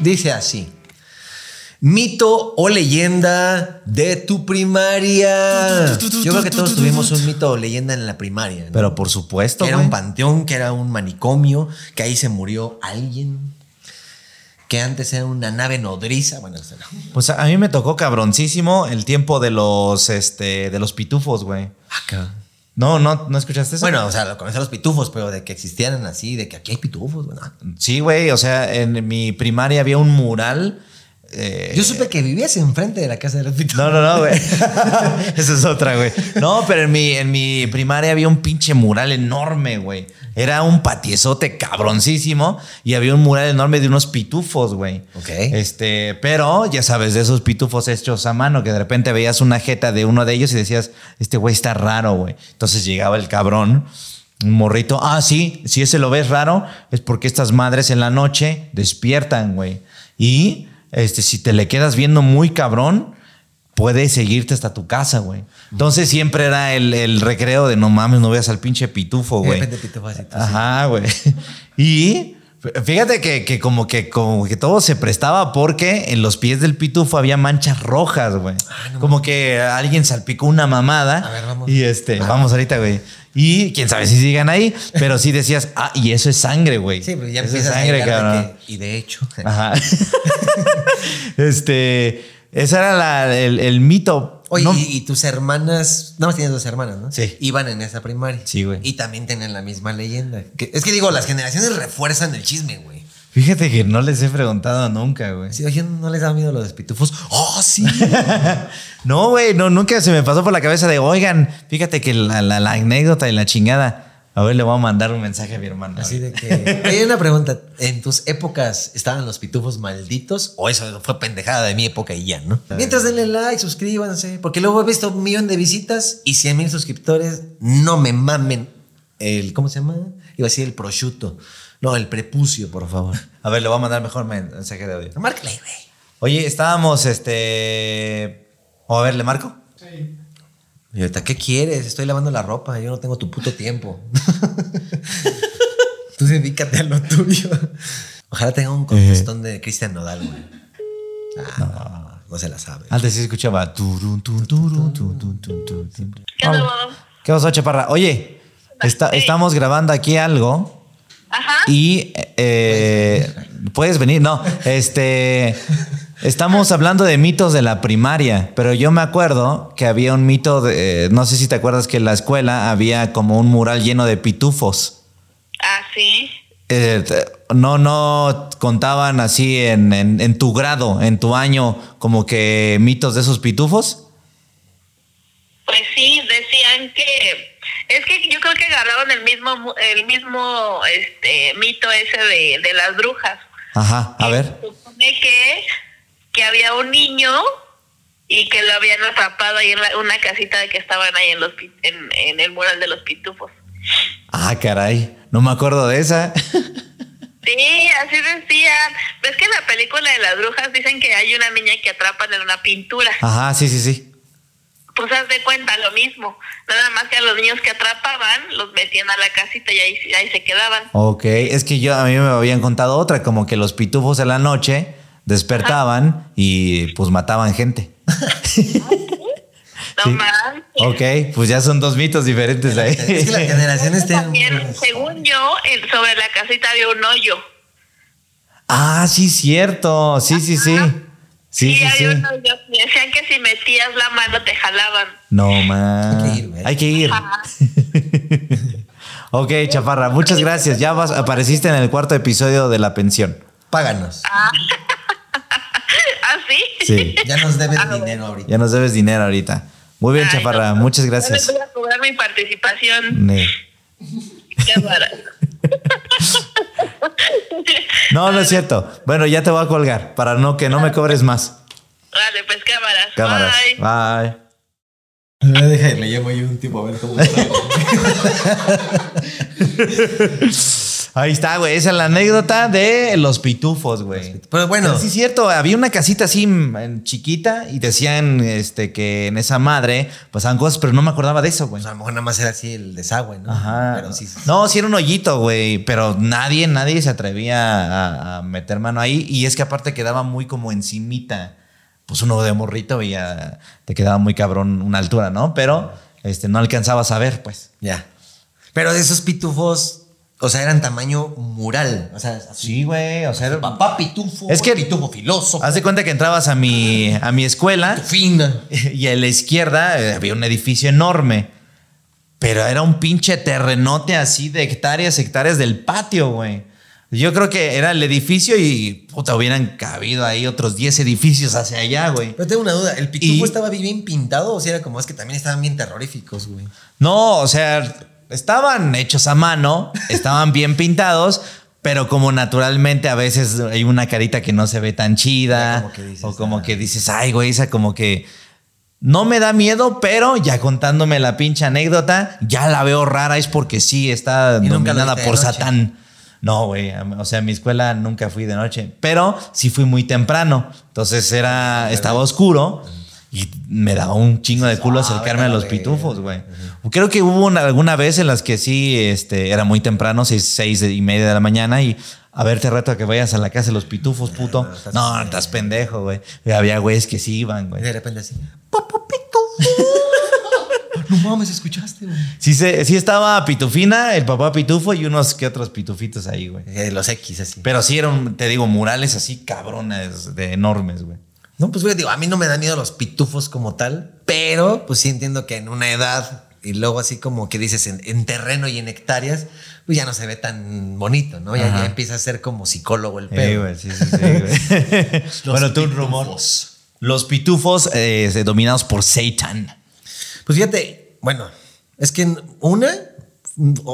Dice así. Mito o leyenda de tu primaria. Yo creo que todos tuvimos un mito o leyenda en la primaria. ¿no? Pero por supuesto, que era un panteón, que era un manicomio, que ahí se murió alguien, que antes era una nave nodriza. Bueno, eso no. Pues a a mí me tocó cabroncísimo el tiempo de los, este, de los pitufos, güey. No, no, ¿no escuchaste eso? Bueno, o sea, lo conocen los pitufos, pero de que existieran así, de que aquí hay pitufos, bueno. Sí, güey, o sea, en mi primaria había un mural. Eh, Yo supe que vivías enfrente de la casa de los pitufos. No, no, no, güey. Esa es otra, güey. No, pero en mi, en mi primaria había un pinche mural enorme, güey. Era un patiezote cabroncísimo y había un mural enorme de unos pitufos, güey. Ok. Este, pero ya sabes, de esos pitufos hechos a mano, que de repente veías una jeta de uno de ellos y decías, este güey está raro, güey. Entonces llegaba el cabrón. Un morrito, ah, sí, si ese lo ves raro, es porque estas madres en la noche despiertan, güey. Y este, si te le quedas viendo muy cabrón, puede seguirte hasta tu casa, güey. Entonces siempre era el, el recreo de no mames, no veas al pinche pitufo, güey. pitufo así, Ajá, güey. Y fíjate que, que como que como que todo se prestaba porque en los pies del pitufo había manchas rojas, güey. como que alguien salpicó una mamada. A ver, vamos. Y este, vamos ahorita, güey. Y quién sabe si sigan ahí, pero sí decías, ah, y eso es sangre, güey. Sí, pero ya Eso es empiezas sangre, a de cabrón. que- y de hecho, Ajá. este, ese era la- el, el mito. Oye, No- y, y tus hermanas, nada más tienes dos hermanas, ¿no? Sí. Iban en esa primaria. Sí, güey. Y también tienen la misma leyenda. Que- es que digo, las generaciones refuerzan el chisme, güey. Fíjate que no les he preguntado nunca, güey. Sí, oye, ¿no les da miedo los pitufos? ¡Oh, sí! No, güey, no, nunca se me pasó por la cabeza de, oigan, fíjate que la, la- la anécdota y la chingada. A ver, le voy a mandar un mensaje a mi hermano. Así de que. Hay una pregunta. ¿En tus épocas estaban los pitufos malditos? ¿O eso fue pendejada de mi época y ya, no? Mientras denle like, suscríbanse. Porque luego he visto un millón de visitas y 100 mil suscriptores. No me mamen el. ¿Cómo se llama? Iba a decir el prosciutto. No, el prepucio, por favor. A ver, le voy a mandar mejor mensaje de audio. Márcale, güey. Oye, estábamos, este... O a ver, ¿le marco? Sí. Y ahorita, ¿qué quieres? Estoy lavando la ropa. Yo no tengo tu puto tiempo. Tú dedícate a lo tuyo. Ojalá tenga un contestón de Cristian Nodal, güey. Ah, no, no se la sabe. Antes sí escuchaba... ¿Qué pasó, chaparra? Oye, está- estamos grabando aquí algo Ajá. y... eh, Puedes venir, no. Este... Estamos hablando de mitos de la primaria, pero yo me acuerdo que había un mito de... No sé si te acuerdas que en la escuela había como un mural lleno de pitufos. Ah, sí. Eh, no, no contaban así en, en- en tu grado, en tu año, como que mitos de esos pitufos. Pues sí, decían que es que yo creo que agarraron el mismo el mismo este mito ese de, de las brujas. Ajá, a ver. se supone que que había un niño y que lo habían atrapado ahí en la- una casita de que estaban ahí en los en, en el mural de los pitufos. Ah, caray, no me acuerdo de esa. Sí, así decían. Ves que en la película de las brujas dicen que hay una niña que atrapan en una pintura. Ajá, sí, sí, sí. Pues haz de cuenta lo mismo. Nada más que a los niños que atrapaban los metían a la casita y ahí, ahí se quedaban. Ok, es que yo a mí me habían contado otra, como que los pitufos en la noche despertaban y pues mataban gente. No Sí. manches. Ok, pues ya son dos mitos diferentes ahí. Es que las generaciones tienen. También, según yo, sobre la casita había un hoyo. Ah, sí, cierto. Sí, sí, sí. Sí, sí, sí. había un hoyo. Y Decían que si metías la mano te jalaban. No, man. Hay que ir. Hay que ir. Ok, Chaparra, muchas gracias. Ya vas- apareciste en el cuarto episodio de la pensión. Páganos. ¿Ah, sí? Sí. Ya nos debes Ah, bueno. dinero ahorita. Ya nos debes dinero ahorita. Muy bien, Ay, Chaparra, no. muchas No gracias. voy a cobrar mi participación. Ne. Qué barato. No, no es cierto. Bueno, ya te voy a colgar para no que no me cobres más. Vale, pues cámaras. Cámaras. Bye. Bye. Deja, le llamo yo un tipo a ver cómo Ahí está, güey. Esa es la anécdota de los pitufos, güey. Pero bueno, Pero sí es cierto, había una casita así mm, chiquita y decían este, que en esa madre pasaban cosas, pero no me acordaba de eso, güey. pues a lo mejor nada más era así el desagüe, ¿no? Ajá. Pero sí. sí. No, sí era un hoyito, güey, pero nadie, nadie se atrevía a, a meter mano ahí y es que aparte quedaba muy como encimita pues uno de morrito y ya te quedaba muy cabrón una altura, ¿no? Pero este, no alcanzabas a ver, pues. Ya. Pero de esos pitufos, o sea, eran tamaño mural. O sea, así. Sí, güey, o sea, Papá pitufo. Es que- pitufo filósofo. haz de cuenta que entrabas a mi, a mi escuela Fina. y a la izquierda eh, había un edificio enorme. Pero era un pinche terrenote así de hectáreas, hectáreas del patio, güey. Yo creo que era el edificio y puta, hubieran cabido ahí otros 10 edificios hacia allá, güey. Pero tengo una duda, ¿el pitufo Y- estaba bien pintado o si era como es que también estaban bien terroríficos, güey? No, o sea, estaban hechos a mano, estaban bien pintados, pero como naturalmente a veces hay una carita que no se ve tan chida, como que dices, o como ah. que dices, ay, güey, esa como que no me da miedo, pero ya contándome la pinche anécdota, ya la veo rara, es porque sí está ¿Y nunca lo dominada por? Satán. No, güey, o sea, en mi escuela nunca fui de noche, pero sí fui muy temprano, entonces era, estaba oscuro. Y me daba un chingo de culo Ah, acercarme a los pitufos, güey. Creo que hubo una- alguna vez en las que sí, este, era muy temprano, seis, seis y media de la mañana y a ver, te reto a que vayas a la casa de los pitufos, puto. no, estás No, pendejo. estás pendejo, güey. Había güeyes que sí iban, Y güey. de repente así, papá pitufo. no mames, ¿escuchaste, güey? Sí, se- sí estaba Pitufina, el papá Pitufo y unos que otros pitufitos ahí, güey. Eh, los X así. Pero sí eran, te digo, murales así cabrones, de enormes, güey. No, pues güey, digo, a mí no me dan miedo los pitufos como tal, pero pues sí entiendo que en una edad y luego así como que dices en, en terreno y en hectáreas, pues ya no se ve tan bonito, ¿no? Ya, empieza a ser como psicólogo el Sí, pedo. güey, sí, sí, sí, güey. bueno, tú un rumor. Los pitufos eh, dominados por Satan. Pues fíjate, bueno, es que una,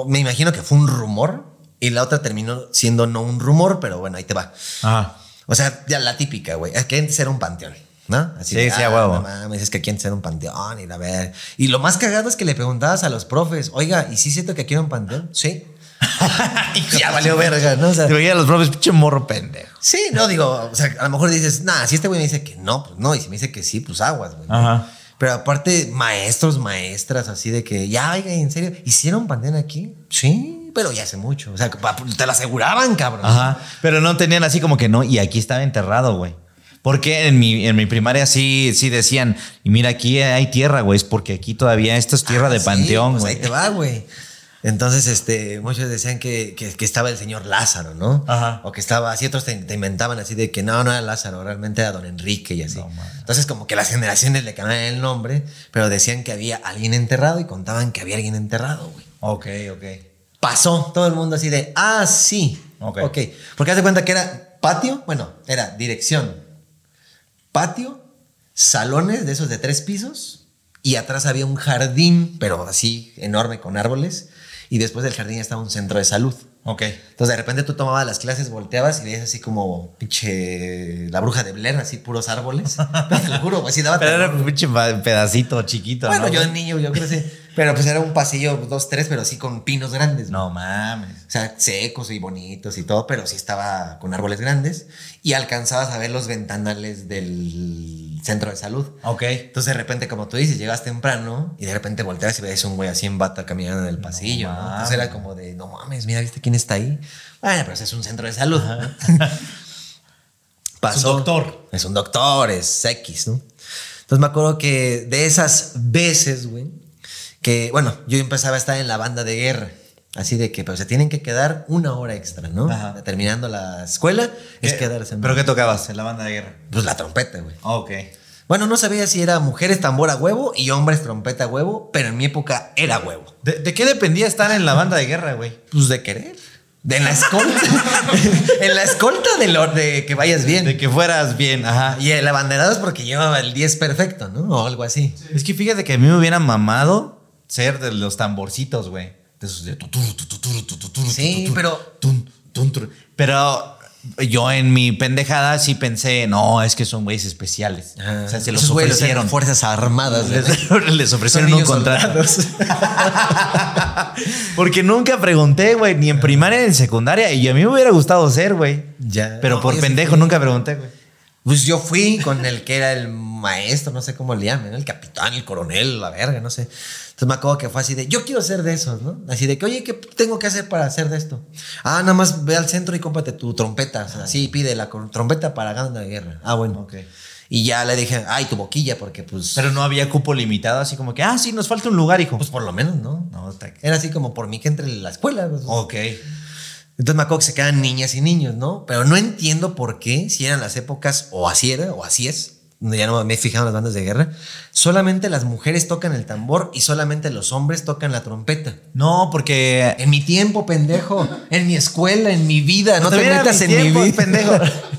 me imagino que fue un rumor y la otra terminó siendo no un rumor, pero bueno, ahí te va. Ajá. O sea, ya la típica, güey. Que antes era un panteón, ¿no? Así Sí, sí, a huevo. No mames, es que aquí antes era un panteón y la ver. Y lo más cagado es que le preguntabas a los profes, oiga, ¿y sí es cierto que aquí era un panteón? Sí. y ya valió verga, ¿no? O sea, Te veía a los profes, pinche morro pendejo. sí, no, digo, o sea, a lo mejor dices, nah, si este güey me dice que no, pues no. Y si me dice que sí, pues aguas, güey. Ajá. Pero aparte, maestros, maestras, así de que, ya, oiga, ¿en serio? ¿Hicieron pandemia aquí? Sí, pero ya hace mucho. O sea, te lo aseguraban, cabrón. Ajá. Pero no tenían así como que no, y aquí estaba enterrado, güey. Porque en mi, en mi primaria sí, sí decían, y mira, aquí hay tierra, güey, es porque aquí todavía esto es tierra Ah, de sí, panteón, pues güey. ahí te va, güey. Entonces, este, muchos decían que, que- que estaba el señor Lázaro, ¿no? Ajá. O que estaba así, otros te, te inventaban así de que no, no era Lázaro, realmente era don Enrique y así. No. Entonces, como que las generaciones le cambiaban el nombre, pero decían que había alguien enterrado y contaban que había alguien enterrado, güey. Ok, ok. Pasó todo el mundo así de, ah, sí. Ok. Porque haz de cuenta que era patio, bueno, era dirección, patio, salones de esos de tres pisos y atrás había un jardín, pero así enorme con árboles. Y después del jardín estaba un centro de salud. Ok. Entonces de repente tú tomabas las clases, volteabas y veías así como pinche la bruja de Blair, así puros árboles. Te lo juro, así daba Pero era un pinche pedacito chiquito, Bueno, ¿no? yo niño, yo creo que sí. Pero pues era un pasillo, dos, tres, pero así con pinos grandes. No mames. O sea, secos y bonitos y todo, pero sí estaba con árboles grandes y alcanzabas a ver los ventanales del centro de salud. Ok. Entonces de repente, como tú dices, llegas temprano y de repente volteas y ves un güey así en bata caminando en el pasillo, ¿no? Entonces mames. era como de, no mames, mira, ¿viste quién está ahí? Bueno, pero ese es un centro de salud. ¿no? Pasó. Es un doctor. Es un doctor, es X, ¿no? Entonces me acuerdo que de esas veces, güey, que, bueno, yo empezaba a estar en la banda de guerra. Así de que, pero se tienen que quedar una hora extra, ¿no? Ajá. Terminando la escuela, es ¿Qué- quedarse. en- ¿Pero qué tocabas en la banda de guerra? Pues la trompeta, güey. Ok. Bueno, no sabía si era mujeres tambor a huevo y hombres trompeta a huevo, pero en mi época era huevo. ¿De, de qué dependía estar en la banda de guerra, güey? Pues de querer. De en la escolta. en la escolta de, lo, de que vayas bien. De que fueras bien, ajá. Y el abanderado es porque llevaba el 10 perfecto, ¿no? O algo así. Es que fíjate que a mí me hubiera mamado ser de los tamborcitos, güey. De esos de tuturu, tuturu, tuturu, Sí, pero- tun, tun, tun. Pero yo en mi pendejada sí pensé, no, es que son güeyes especiales. o sea, se los ofrecieron. Fuerzas armadas. Les, les ofrecieron un contrato. Porque nunca pregunté, güey, ni en primaria ni en secundaria. Y a mí me hubiera gustado ser, güey. Ya. Pero No, por pendejo fui. nunca pregunté, güey. Pues yo fui con el que era el maestro, no sé cómo le llaman, el capitán, el coronel, la verga, no sé. Entonces me acuerdo que fue así de, yo quiero ser de esos, ¿no? Así de que, oye, ¿qué tengo que hacer para hacer de esto? Ah, nada más ve al centro y cómprate tu trompeta. O sea, así pide la trompeta para gana de guerra. Ah, bueno. Ok. Y ya le dije, ay, tu boquilla, porque pues. Pero no había cupo limitado, así como que, ah, sí, nos falta un lugar, hijo. pues por lo menos, ¿no? no, está... Era así como por mí que entre la escuela. pues. Ok. Entonces me acuerdo que se quedan niñas y niños, ¿no? Pero no entiendo por qué, si eran las épocas, o así era, o así es. Ya no me he fijado en las bandas de guerra. Solamente las mujeres tocan el tambor y solamente los hombres tocan la trompeta. No, porque... En mi tiempo, pendejo. En mi escuela, en mi vida. No te Todavía era metas mi en mi tiempo, vida. pendejo.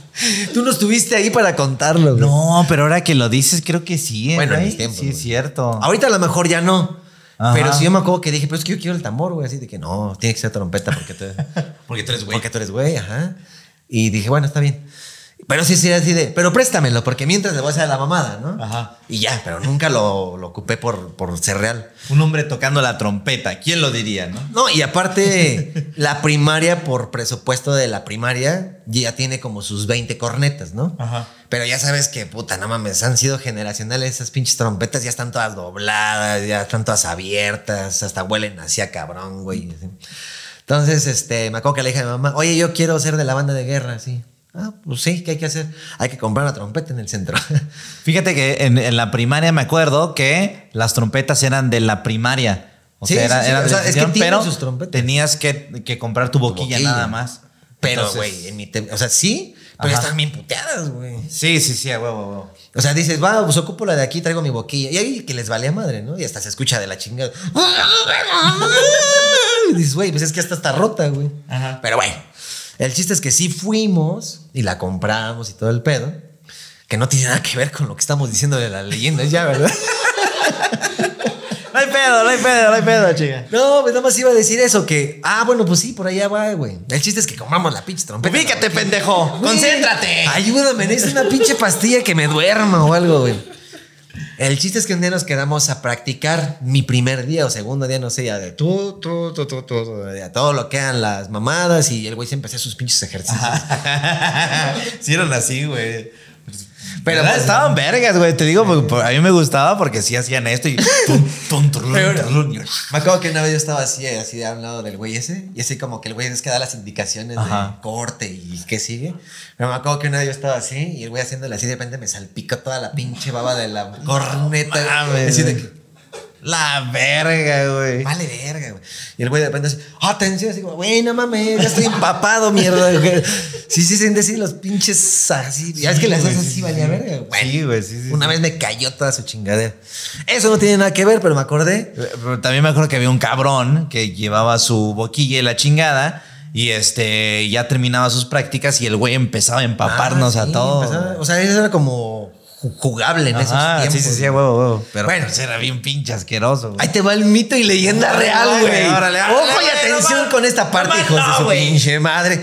Tú no estuviste ahí para contarlo. güey. No, pero ahora que lo dices, creo que sí, ¿eh, Bueno, en mis tiempos, Sí, es cierto. Ahorita a lo mejor ya no. Ajá. Pero sí yo me acuerdo que dije, pero es que yo quiero el tambor, güey. Así de que no, tiene que ser trompeta porque tú, Porque tú eres güey. porque tú eres güey, ajá. Y dije, bueno, está bien. Pero sí, sí, así de, pero préstamelo, porque mientras le voy a hacer la mamada, ¿no? Ajá. Y ya, pero nunca lo, lo ocupé por, por ser real. Un hombre tocando la trompeta, ¿quién lo diría, no? No, y aparte, la primaria, por presupuesto de la primaria, ya tiene como sus 20 cornetas, ¿no? Ajá. Pero ya sabes que, puta, no mames, han sido generacionales esas pinches trompetas, ya están todas dobladas, ya están todas abiertas, hasta huelen así a cabrón, güey. Entonces, este, me acuerdo que le dije a mi mamá, oye, yo quiero ser de la banda de guerra, así. Ah, pues sí, ¿qué hay que hacer? Hay que comprar una trompeta en el centro. Fíjate que en, en la primaria me acuerdo que las trompetas eran de la primaria. O Sí, sea, era, sí, sí. era O de sea, es que decisión, tienen pero sus trompetas. tenías que, que comprar tu boquilla, boquilla. nada más. Pero, güey, en mi o sea, sí, pero Ajá. están bien puteadas, güey. Sí, sí, sí, a huevo, a huevo. O sea, dices, va, pues ocupo la de aquí, traigo mi boquilla. Y ahí que les valía madre, ¿no? Y hasta se escucha de la chingada. Y dices, güey, pues es que hasta está rota, güey. Ajá. Pero bueno, el chiste es que sí fuimos y la compramos y todo el pedo. Que no tiene nada que ver con lo que estamos diciendo de las leyendas ya, ¿verdad? No hay pedo, no hay pedo, no hay pedo, chica. No, pues nada más iba a decir eso, que, ah, bueno, pues sí, por allá va, güey. El chiste es que compramos la pinche trompeta. Ubícate, la- pendejo. Güey, Concéntrate. Ayúdame, necesito una pinche pastilla que me duerma o algo, güey. El chiste es que un día nos quedamos a practicar mi primer día o segundo día, no sé, ya de tú, tú, tú, tú, tú, tú, todo lo que eran las mamadas y el güey siempre hacía sus pinches ejercicios. sí así, güey. Pero, pues, estaban vergas, güey. Te digo, porque por- a mí me gustaba porque sí hacían esto y. tum, tum, turlun, Pero- turlun. Me acuerdo que una vez yo estaba así, así de un lado del güey ese, y así como que el güey es que da las indicaciones Ajá. de corte y qué sigue. Pero me acuerdo que una vez yo estaba así, y el güey haciéndole así, de repente me salpicó toda la pinche baba de la corneta. mames, así de que, La verga, güey. vale verga, güey. Y el güey de repente así, atención, así como, güey, no mames, ya estoy empapado, mierda. güey". Sí, sí, siente así los pinches así. Ya es que las haces sí, así, sí, valía sí. verga, güey. Sí, güey, sí, sí. Una sí. vez me cayó toda su chingadera. Eso no tiene nada que ver, pero me acordé. Pero también me acuerdo que había un cabrón que llevaba su boquilla y la chingada. Y este ya terminaba sus prácticas y el güey empezaba a empaparnos Ah, a sí, todos. empezaba- o sea, eso era como jugable en Ajá, esos tiempos. sí, sí, sí, huevo, huevo. Pero Bueno. bueno, era bien pinche asqueroso, güey. Ahí te va el mito y leyenda Órale, real, güey. órale, órale, Ojo y atención no con esta parte, no hijos de su pinche madre.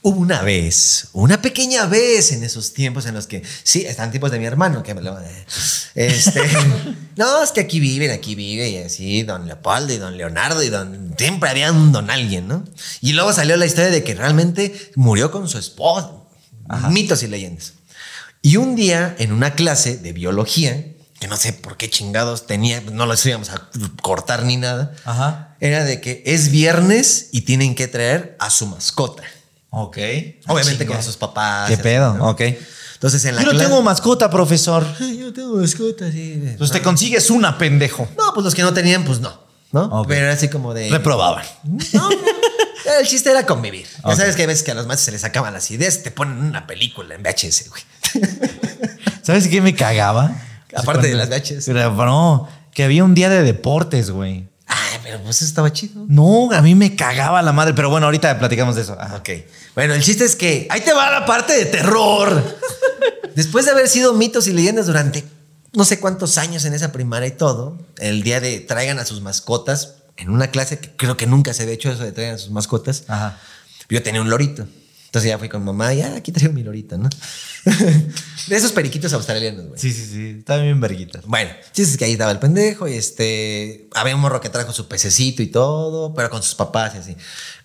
Hubo una vez, una pequeña vez en esos tiempos en los que, sí, están tipos de mi hermano, que. Este, no, es que aquí viven, aquí vive, y así, don Leopoldo y don Leonardo y don... Siempre había un don alguien, ¿no? Y luego salió la historia de que realmente murió con su esposa. Mitos y leyendas. Y un día, en una clase de biología, que no sé por qué chingados tenía, no los íbamos a cortar ni nada, Ajá. era de que es viernes y tienen que traer a su mascota. Ok. Obviamente Chinga. con sus papás. ¿Qué así, pedo? ¿no? Ok. Entonces en la Yo no tengo mascota, profesor. Ay, yo no tengo mascota, sí. Pues te consigues una, pendejo. No, pues los que no tenían, pues no. ¿No? Pero era así como de. Reprobaban. No, no. El chiste era convivir. Ya sabes que hay veces que a los maestros se les acaban las ideas, te ponen una película en VHS, güey. ¿Sabes qué me cagaba? Aparte de las VHS. Pero no, que había un día de deportes, güey. Ay, pero pues eso estaba chido. No, a mí me cagaba la madre. Pero bueno, ahorita platicamos de eso. Ajá. Ok. Bueno, el chiste es que ahí te va la parte de terror. Después de haber sido mitos y leyendas durante no sé cuántos años en esa primaria y todo, el día de traigan a sus mascotas, en una clase que creo que nunca se había hecho eso de traigan a sus mascotas, Ajá. yo tenía un lorito. Entonces ya fui con mamá, ya aquí traigo mi lorito, ¿no? de esos periquitos australianos, güey. Sí, sí, sí. Estaban bien verguitas. Bueno, el chiste es que ahí estaba el pendejo y este. Había un morro que trajo su pececito y todo, pero con sus papás y así.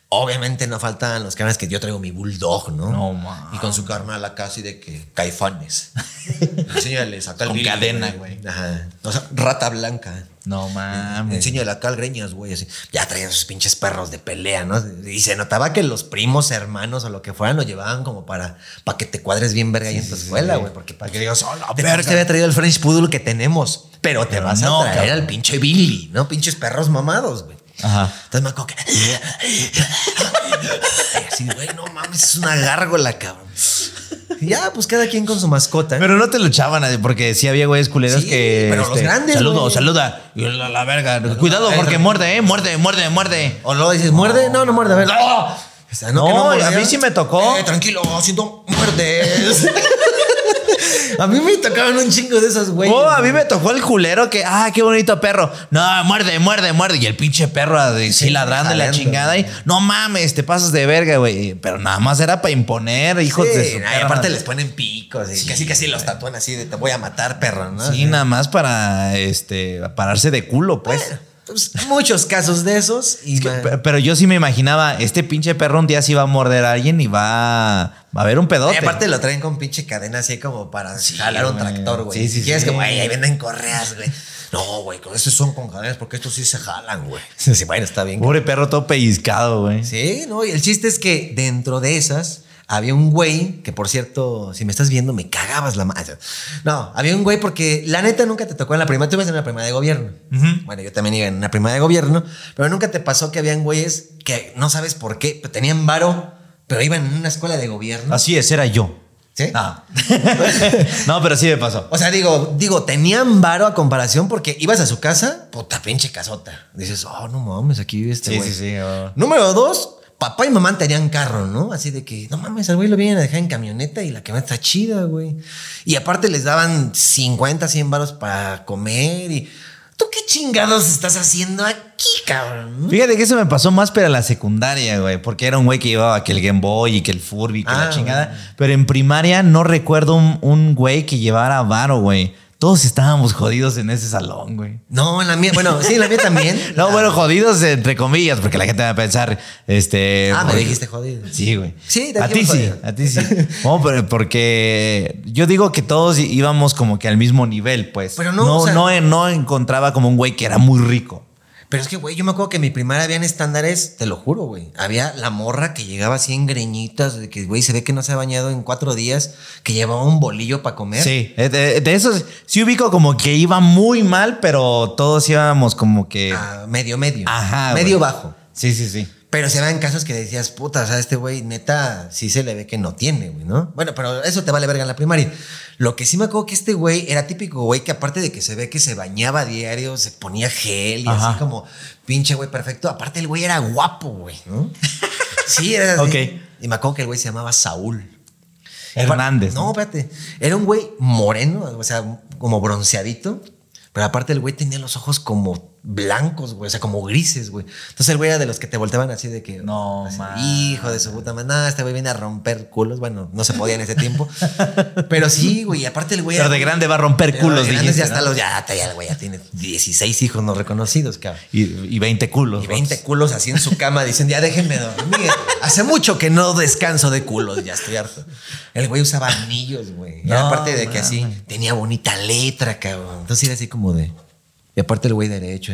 Obviamente no faltan los canales que yo traigo mi bulldog, ¿no? No, ma. Y con su carnal acá así de que caifanes. Enséñales acá el Con cadena, güey. Ajá. O sea, rata blanca. No Me mames. enseño la cal greñas, güey, así. Ya traían sus pinches perros de pelea, ¿no? Y se notaba que los primos, hermanos o lo que fueran lo llevaban como para, para que te cuadres bien verga ahí en tu escuela, güey. Porque para que digas, oh, la verga. te había traído el French Poodle que tenemos. Pero te Pero vas no, a traer cabrón. al pinche Billy, ¿no? Pinches perros mamados, güey. Ajá. Entonces me acuerdo que. Así, güey, no mames, es una gárgola, cabrón. Ya, pues cada quien con su mascota. Pero no te luchaban eh, porque sí había güeyes culeros Sí, que. este, pero los grandes, Saludo, güey. saluda. Y la, la verga. Cuidado porque muerde, eh. Muerde, muerde, muerde. O luego dices, ¿muerde? No, no muerde, a ver. O sea, No, que a mí sí me tocó. Eh, tranquilo, siento muerdes. a mí me tocaban un chingo de esos güeyes. Oh, a mí me tocó el culero que, ah, qué bonito perro. No, muerde, muerde, muerde. Y el pinche perro así Sí, ladrando la chingada. Y no mames, te pasas de verga, güey. Pero nada más era para imponer, hijos Sí, de su aparte les ponen picos y casi casi los tatúan así de te voy a matar, perro, ¿no? Sí, nada más para este pararse de culo, pues. Bueno, pues, muchos casos de esos. Y Es que- pero yo sí me imaginaba, este pinche perro un día sí va a morder a alguien y va, va a haber un pedote. Y aparte lo traen con pinche cadena así como para jalar un tractor, güey. Sí, sí, Y es sí. que, güey, ahí venden correas, güey. No, güey, con estos son con cadenas porque estos sí se jalan, güey. Sí, bueno, está bien. Pobre perro todo pellizcado, güey. Sí, no, y el chiste es que dentro de esas había un güey que, por cierto, si me estás viendo, me cagabas la madre. No, había un güey porque la neta nunca te tocó en la primaria. Tú ibas en la primaria de gobierno. Bueno, yo también iba en una primaria de gobierno, pero nunca te pasó que habían güeyes que no sabes por qué, pero tenían varo, pero iban en una escuela de gobierno. Así es, era yo. ¿Sí? Ah. no, pero sí me pasó. O sea, digo, digo, tenían varo a comparación porque ibas a su casa, puta pinche casota. Dices, oh, no mames, aquí vive este Sí, güey. sí, sí. oh. Número dos, papá y mamá tenían carro, ¿no? Así de que, no mames, al güey lo vienen a dejar en camioneta y la camioneta está chida, güey. Y aparte les daban 50, 100 varos para comer y... ¿Tú qué chingados estás haciendo aquí, cabrón? Fíjate que eso me pasó más en la secundaria, güey, porque era un güey que llevaba que el Game Boy y que el Furby, que Ah, la chingada. Pero en primaria no recuerdo un, un güey que llevara varo, güey. Todos estábamos jodidos en ese salón, güey. No, en la mía, bueno, sí, en la mía también. No, bueno, jodidos entre comillas, porque la gente va a pensar, este... Ah, me dijiste jodido. Sí, güey. Sí, te a ti sí, a ti sí. No, pero porque yo digo que todos íbamos como que al mismo nivel, pues. Pero no, no, o sea- no, no encontraba como un güey que era muy rico. Pero es que, güey, yo me acuerdo que en mi primaria habían estándares, te lo juro, güey. Había la morra que llegaba así en greñitas, de que, güey, se ve que no se ha bañado en cuatro días, que llevaba un bolillo para comer. Sí, de, de esos sí ubico como que iba muy mal, pero todos íbamos como que. Ah, medio, medio. Ajá. Medio bajo. Sí, sí, sí. Pero se en casos que decías, puta, o sea, este güey neta sí se le ve que no tiene, güey, ¿no? Bueno, pero eso te vale verga en la primaria. Lo que sí me acuerdo que este güey era típico güey que aparte de que se ve que se bañaba a diario, se ponía gel y Ajá. así como pinche güey perfecto. Aparte el güey era guapo, güey, ¿no? Sí, era así. Ok. Y me acuerdo que el güey se llamaba Saúl. Hernández. No, espérate. Era un güey moreno, o sea, como bronceadito. Pero aparte el güey tenía los ojos como blancos, güey, o sea, como grises, güey. Entonces el güey era de los que te volteaban así de que... No, así, man. Hijo de su puta madre. No, este güey viene a romper culos. Bueno, no se podía en ese tiempo. Pero sí, güey. Aparte el güey... Pero era- de grande va a romper culos, de grandes dijiste, ya está los... Ya, ya, el güey ya tiene 16 hijos no reconocidos, cabrón. Y, y 20 culos. Y 20 culos así en su cama dicen, ya déjenme dormir. Hace mucho que no descanso de culos, ya estoy harto. El güey usaba anillos, güey. Y No, aparte de que así tenía bonita letra, cabrón. Entonces era así como de. Y aparte el güey derecho.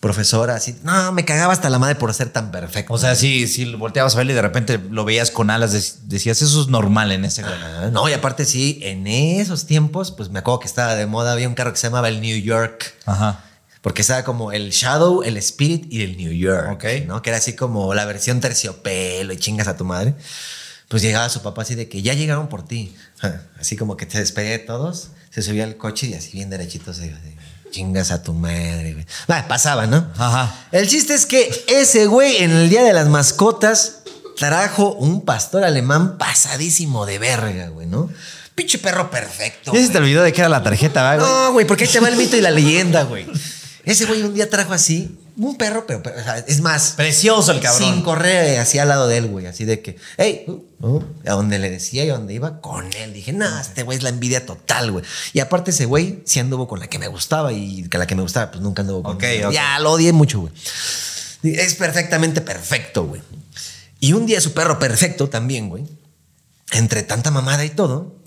Profesora, así. No, me cagaba hasta la madre por ser tan perfecto. O sea, si, si volteabas a ver y de repente lo veías con alas, dec- decías, eso es normal en ese güey. Ah, no, y aparte sí, en esos tiempos, pues me acuerdo que estaba de moda, había un carro que se llamaba el New York. Ajá. Porque estaba como el Shadow, el Spirit y el New York. Ok. ¿no? Que era así como la versión terciopelo y chingas a tu madre. Pues llegaba su papá así de que ya llegaron por ti. Así como que te despedía de todos. Se subía al coche y así bien derechito se iba de chingas a tu madre, güey. Pasaba, ¿no? Ajá. El chiste es que ese güey en el Día de las Mascotas trajo un pastor alemán pasadísimo de verga, güey, ¿no? Pinche perro perfecto. Ya se te olvidó de que era la tarjeta, ¿va, güey? No, güey, porque ahí te va el mito y la leyenda, güey. Ese güey un día trajo así un perro, pero, pero, o sea, es más, Precioso el cabrón. sin correr así al lado de él, güey. Así de que, hey, uh, uh, a donde le decía y a donde iba, con él. Dije, no, este güey es la envidia total, güey. Y aparte, ese güey sí anduvo con la que me gustaba y que la que me gustaba, pues nunca anduvo con Ok, ok. Ya lo odié mucho, güey. Es perfectamente perfecto, güey. Y un día su perro perfecto también, güey. Entre tanta mamada y todo,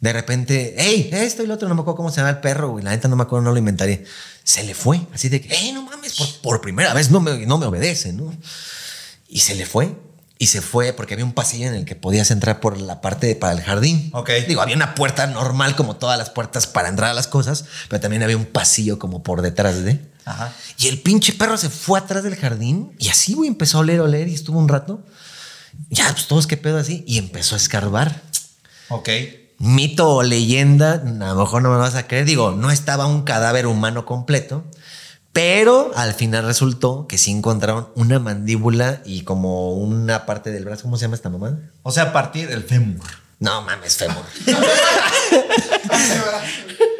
De repente, hey, esto y lo otro, no me acuerdo cómo se llama el perro, güey. La neta no me acuerdo, no lo inventaré. Se le fue, así de que, hey, no mames, por, por primera vez no me, no me obedece, ¿no? Y se le fue. Y se fue porque había un pasillo en el que podías entrar por la parte de- para el jardín. Ok. Digo, había una puerta normal como todas las puertas para entrar a las cosas, pero también había un pasillo como por detrás de. Ajá. Y el pinche perro se fue atrás del jardín y así, güey, empezó a oler, oler y estuvo un rato. Ya, pues todos qué pedo así. Y empezó a escarbar. Ok. Mito o leyenda, a lo mejor no me vas a creer. Digo, no estaba un cadáver humano completo, pero al final resultó que sí encontraron una mandíbula y como una parte del brazo. ¿Cómo se llama esta mamá? O sea, a partir del fémur. No mames, fémur.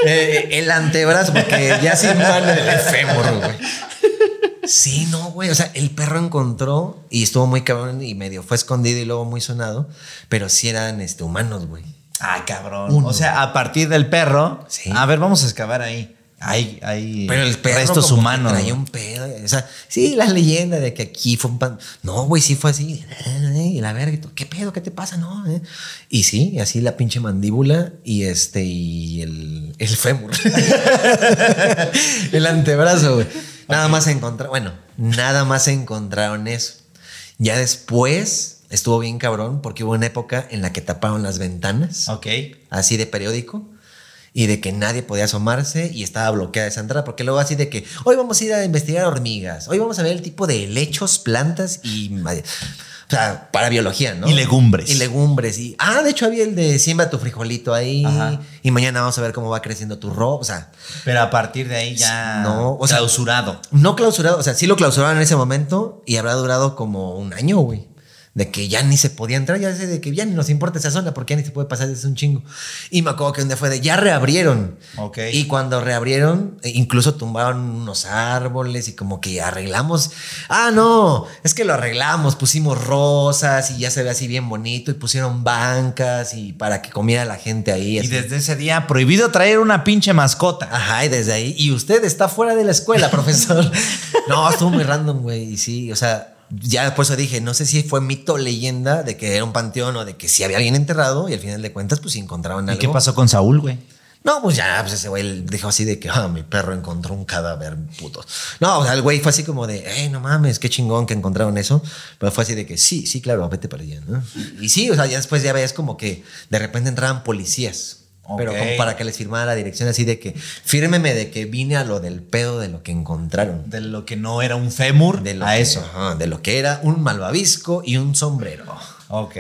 Eh, el antebrazo, porque ya sin mano el fémur, güey. Sí, no, güey. O sea, el perro encontró y estuvo muy cabrón y medio fue escondido y luego muy sonado, pero sí eran este, humanos, güey. Ah, cabrón. Uno. O sea, a partir del perro. Sí. A ver, vamos a excavar ahí. Hay, hay Pero el perro restos humanos. traía un pedo. O sea, sí, la leyenda de que aquí fue un pan. No, güey, sí fue así. Y la verga, y todo, ¿qué pedo? ¿Qué te pasa? No. eh. Y sí, así la pinche mandíbula y este, y el, el fémur. el antebrazo, güey. Nada más encontraron, bueno, nada más encontraron eso. Ya después estuvo bien cabrón porque hubo una época en la que taparon las ventanas Ok. así de periódico y de que nadie podía asomarse y estaba bloqueada esa entrada porque luego así de que hoy vamos a ir a investigar hormigas, hoy vamos a ver el tipo de helechos, plantas y o sea, para biología, ¿no? Y legumbres. Y legumbres y ah, de hecho había el de siembra tu frijolito ahí Ajá. y mañana vamos a ver cómo va creciendo tu ropa, o sea, Pero a partir de ahí ya. No, o sea- clausurado. no clausurado, o sea, sí lo clausuraron en ese momento y habrá durado como un año, güey. De que ya ni se podía entrar, ya sé de que ya ni nos importa esa zona porque ya ni se puede pasar, es un chingo. Y me acuerdo que día fue de ya reabrieron. Ok. Y cuando reabrieron, eh, incluso tumbaron unos árboles y como que arreglamos. Ah, no, es que lo arreglamos, pusimos rosas y ya se ve así bien bonito y pusieron bancas y para que comiera la gente ahí. Y así. desde ese día, prohibido traer una pinche mascota. Ajá, y desde ahí. Y usted está fuera de la escuela, profesor. no, estuvo muy random, güey. Y sí, o sea, ya después dije, no sé si fue mito o leyenda de que era un panteón o de que sí había alguien enterrado y al final de cuentas, pues encontraban ¿Y algo. qué pasó con Saúl, güey? No, pues ya, pues ese güey dijo así de que, ah, mi perro encontró un cadáver, putos. No, o sea, el güey fue así como de, hey, no mames, qué chingón que encontraron eso. Pero fue así de que, sí, sí, claro, vete para allá, ¿no? Y sí, o sea, ya después ya ves como que de repente entraban policías. Pero Ok. como para que les firmara la dirección así de que, fírmeme de que vine a lo del pedo de lo que encontraron. De lo que no era un fémur De lo a que- eso. ajá, de lo que era un malvavisco y un sombrero. Ok.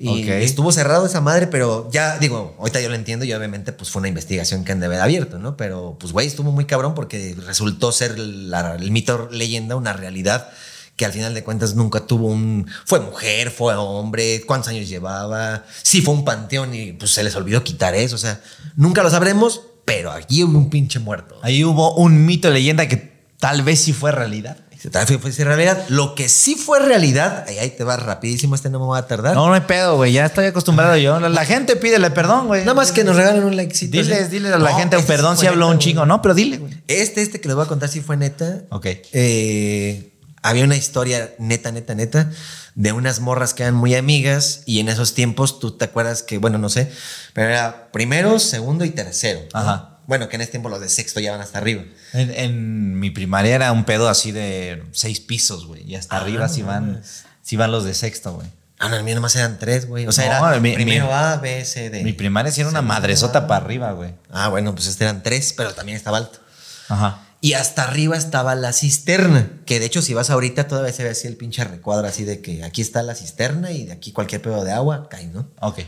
Y estuvo cerrado esa madre, pero ya digo, ahorita yo lo entiendo y obviamente pues fue una investigación que han de haber abierto, ¿no? Pero pues güey, estuvo muy cabrón porque resultó ser la- el mito leyenda una realidad que al final de cuentas nunca tuvo un... Fue mujer, fue hombre, cuántos años llevaba, sí fue un panteón y pues se les olvidó quitar eso, o sea, nunca lo sabremos, pero aquí hubo un pinche muerto. Ahí hubo un mito leyenda que tal vez sí fue realidad. Tal vez fue realidad. Lo que sí fue realidad, ahí, ahí te va rapidísimo, este no me va a tardar. No, no hay pedo, güey. Ya estoy acostumbrado yo. La, la gente pídele perdón, güey. Nada más que nos regalen un likecito. Diles, diles a la No, gente este perdón sí si habló un chingo. No, pero dile, güey. Este, este que les voy a contar sí fue neta. Ok. Eh, había una historia neta, neta, neta, de unas morras que eran muy amigas y en esos tiempos tú te acuerdas que, bueno, no sé, pero era primero, segundo y tercero. ¿no? Ajá. Bueno, que en este tiempo los de sexto ya van hasta arriba. En, en mi primaria era un pedo así de seis pisos, güey. Y hasta Ah, arriba sí van, sí van los de sexto, güey. Ah, no, el mío nomás eran tres, güey. O sea, No, era mi- primero mi- A, B, C, D. Mi primaria sí era una madresota para arriba, güey. Ah, bueno, pues este eran tres, pero también estaba alto. Ajá. Y hasta arriba estaba la cisterna, que de hecho si vas ahorita todavía se ve así el pinche recuadro así de que aquí está la cisterna y de aquí cualquier pedo de agua cae, ¿no? Ok.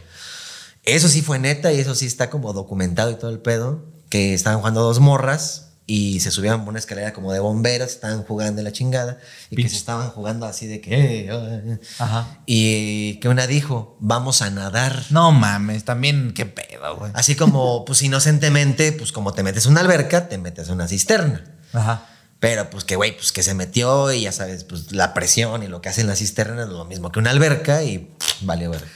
Eso sí fue neta y eso sí está como documentado y todo el pedo, que estaban jugando dos morras y se subían por una escalera como de bomberos, estaban jugando la chingada y que se estaban jugando así de que... eh, eh, Ajá. Y que una dijo, vamos a nadar. No mames, también qué pedo, güey. Así como, pues inocentemente, pues como te metes a una alberca, te metes a una cisterna. Ajá. Pero pues que, güey, pues que se metió y ya sabes, pues la presión y lo que hacen las cisternas es lo mismo que una alberca y pff, valió verga.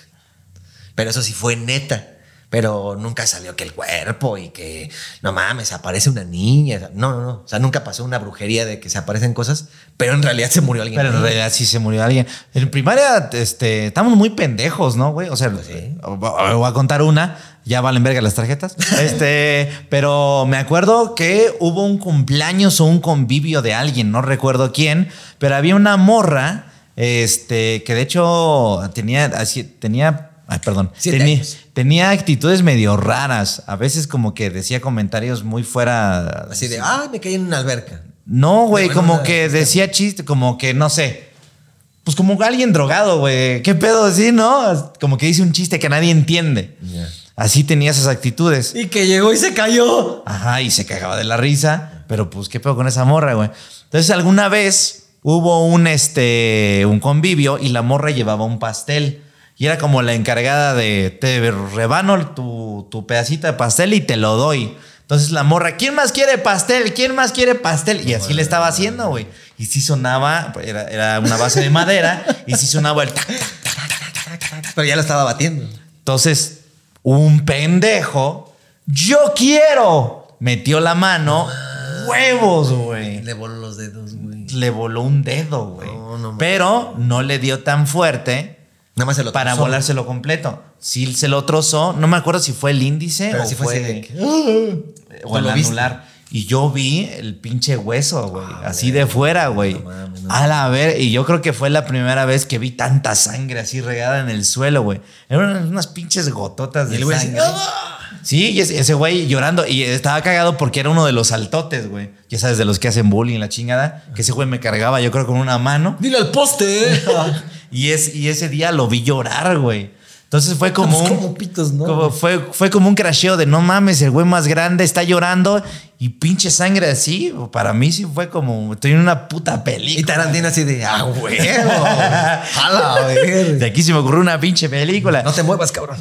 Pero eso sí fue neta. Pero nunca salió que el cuerpo y que, no mames, aparece una niña. No, no, no. O sea, nunca pasó una brujería de que se aparecen cosas, pero en realidad se murió alguien. Pero en realidad sí se murió alguien. En primaria, este, estamos muy pendejos, ¿no, güey? O sea, Pues sí. voy a contar una. Ya valen verga las tarjetas. Este, pero me acuerdo que hubo un cumpleaños o un convivio de alguien, no recuerdo quién, pero había una morra, este, que de hecho tenía así, tenía, ay, perdón, tenía, tenía actitudes medio raras. A veces como que decía comentarios muy fuera. Así de, ay, me caí en una alberca. No, güey, como que decía chiste, como que no sé. Pues como alguien drogado, güey. ¿Qué pedo así, no? Como que dice un chiste que nadie entiende. Así tenía esas actitudes. Y que llegó y se cayó. Ajá, y se cagaba de la risa. Pero pues, ¿qué pedo con esa morra, güey? Entonces, alguna vez hubo un, este, un convivio y la morra llevaba un pastel. Y era como la encargada de, te rebano tu, tu pedacito de pastel y te lo doy. Entonces la morra, ¿quién más quiere pastel? ¿Quién más quiere pastel? Y así le estaba haciendo, güey. Y sí sonaba, era, era una base de madera, y sí sonaba el tac, tac, Pero ya lo estaba batiendo. entonces, un pendejo, yo quiero, metió la mano, huevos, güey. Le voló los dedos, güey. Le voló un dedo, güey. No, no mames. Pero no le dio tan fuerte Nada más se lo para trozó. volárselo completo. Sí se lo trozó, no me acuerdo si fue el índice Pero o sí fue fue, así de que, o el anular. Y yo vi el pinche hueso, güey. así de fuera, güey. No mames, no. A la ver, y yo creo que fue la primera vez que vi tanta sangre así regada en el suelo, güey. Eran unas, pinches gototas de sangre. Sí, y ese, ese güey llorando. Y estaba cagado porque era uno de los saltotes, güey. Ya sabes, de los que hacen bullying, la chingada. Que ese güey me cargaba, yo creo, con una mano. Dile al poste. Y, es, y ese día lo vi llorar, güey. Entonces fue como Pues un. como pitos, ¿no? como- fue, fue como un crasheo de no mames, el güey más grande está llorando y pinche sangre así. Para mí sí fue como. Estoy en una puta película. Y Tarantino así de, ah, huevo. Jala, De güey. aquí se me ocurrió una pinche película. No te muevas, cabrón.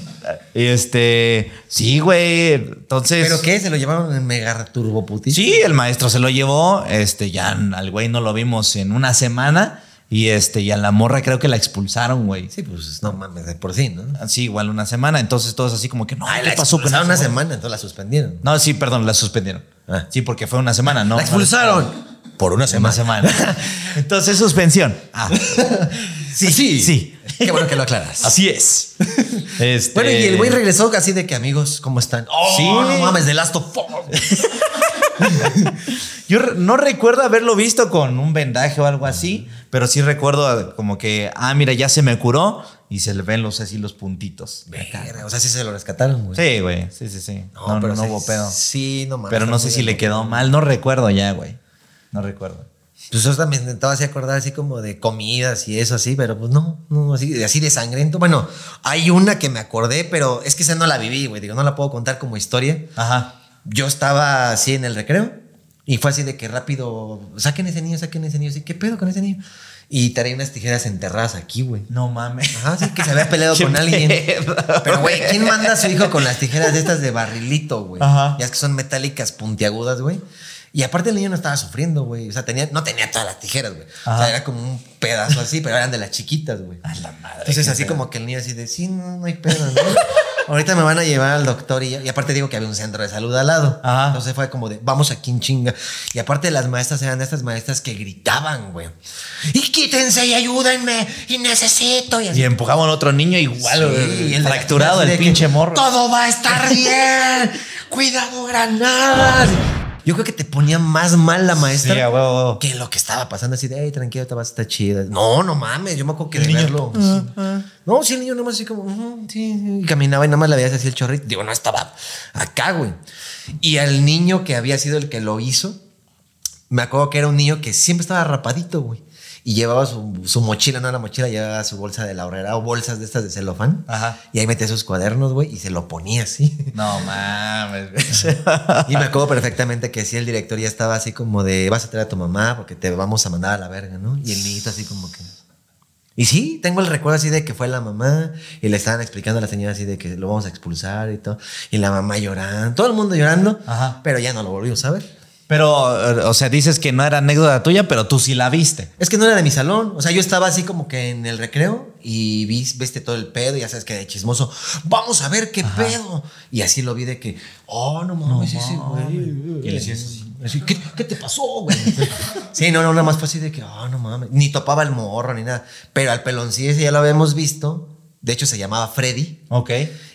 Y este. Sí, güey. Entonces. ¿Pero qué? ¿Se lo llevaron en mega turboputis? Sí, el maestro se lo llevó. Este, ya al güey no lo vimos en una semana. Y este, y a la morra creo que la expulsaron, güey. Sí, pues no mames, de por sí, ¿no? Sí, igual una semana. Entonces todos así como que no, Ay, ¿qué la pasó con una semana, entonces la suspendieron. No, sí, perdón, la suspendieron. Ah. Sí, porque fue una semana, ¿no? La expulsaron. Por una Una semana. semana. Entonces, suspensión. Ah, Sí, sí. sí. Qué bueno que lo aclaras. Así es. Este- Bueno, y el güey regresó así de que amigos, ¿cómo están? Oh, Sí. no mames, de Last of. Yo no recuerdo haberlo visto con un vendaje o algo así, pero sí recuerdo como que, ah, mira, ya se me curó y se le ven los así los puntitos. Verga, O sea, sí se lo rescataron, güey. Sí, güey. Sí, sí, sí. No, no, pero no hubo pedo. Sí, no mames. Pero no sé si le quedó mal. No recuerdo ya, güey. No recuerdo. Pues yo también intentaba así acordar así como de comidas y eso así, pero pues no, no, así, así de sangriento. Bueno, hay una que me acordé, pero es que esa no la viví, güey. Digo, no la puedo contar como historia. Ajá. Yo estaba así en el recreo y fue así de que rápido, saquen ese niño, saquen ese niño, así, ¿qué pedo con ese niño? Y traía unas tijeras enterradas aquí, güey. No mames. Ajá, sí, que se había peleado ¿Qué con alguien. Pero, güey, ¿quién manda a su hijo con las tijeras de estas de barrilito, güey? Ajá. Ya es que son metálicas puntiagudas, güey. Y aparte el niño no estaba sufriendo, güey. O sea, tenía, no tenía todas las tijeras, güey. O sea, era como un pedazo así, pero eran de las chiquitas, güey. A la madre. Entonces, así pedo. como que el niño así de, sí, no, no hay pedo, ¿no? Ahorita me van a llevar al doctor y, y aparte digo que había un centro de salud al lado. Ajá. Entonces fue como de, vamos aquí en chinga. Y aparte las maestras eran de estas maestras que gritaban, güey. Y quítense y ayúdenme y necesito. Y así. Y empujaban a otro niño igual, Sí, el fracturado el pinche morro. Todo va a estar bien. Cuidado, granadas. Yo creo que te ponía más mal la maestra Sí, que lo que estaba pasando así de, hey, tranquilo, te vas a estar chida. No, no mames, yo me acuerdo que El de niño, verlo. No, sí, el niño nomás así como, "Ujú, sí, sí", caminaba y nada más le veías así el chorrito. Digo, no estaba acá, güey. Y al niño que había sido el que lo hizo, me acuerdo que era un niño que siempre estaba rapadito, güey. Y llevaba su, su mochila, no la mochila, llevaba su bolsa de la horrera o bolsas de estas de celofán. Ajá. Y ahí metía sus cuadernos, güey, y se lo ponía así. No mames. Y me acuerdo perfectamente que sí, el director ya estaba así como de, vas a traer a tu mamá porque te vamos a mandar a la verga, ¿no? Y el niñito así como que... Y sí, tengo el recuerdo así de que fue la mamá y le estaban explicando a la señora así de que lo vamos a expulsar y todo. Y la mamá llorando, todo el mundo llorando, Ajá. pero ya no lo volvimos a ver. Pero, o sea, dices que no era anécdota tuya, pero tú sí la viste. Es que no era de mi salón. O sea, yo estaba así como que en el recreo y vi, viste todo el pedo y ya sabes que de chismoso, vamos a ver qué pedo. Y así lo vi de que, oh, no mames, ese güey. Y le hacías así. Así, ¿qué, qué te pasó, güey? sí, no, no, nada más fue así de que, oh, no mames. Ni topaba el morro ni nada. Pero al peloncillo ese ya lo habíamos visto. De hecho, se llamaba Freddy. Ok.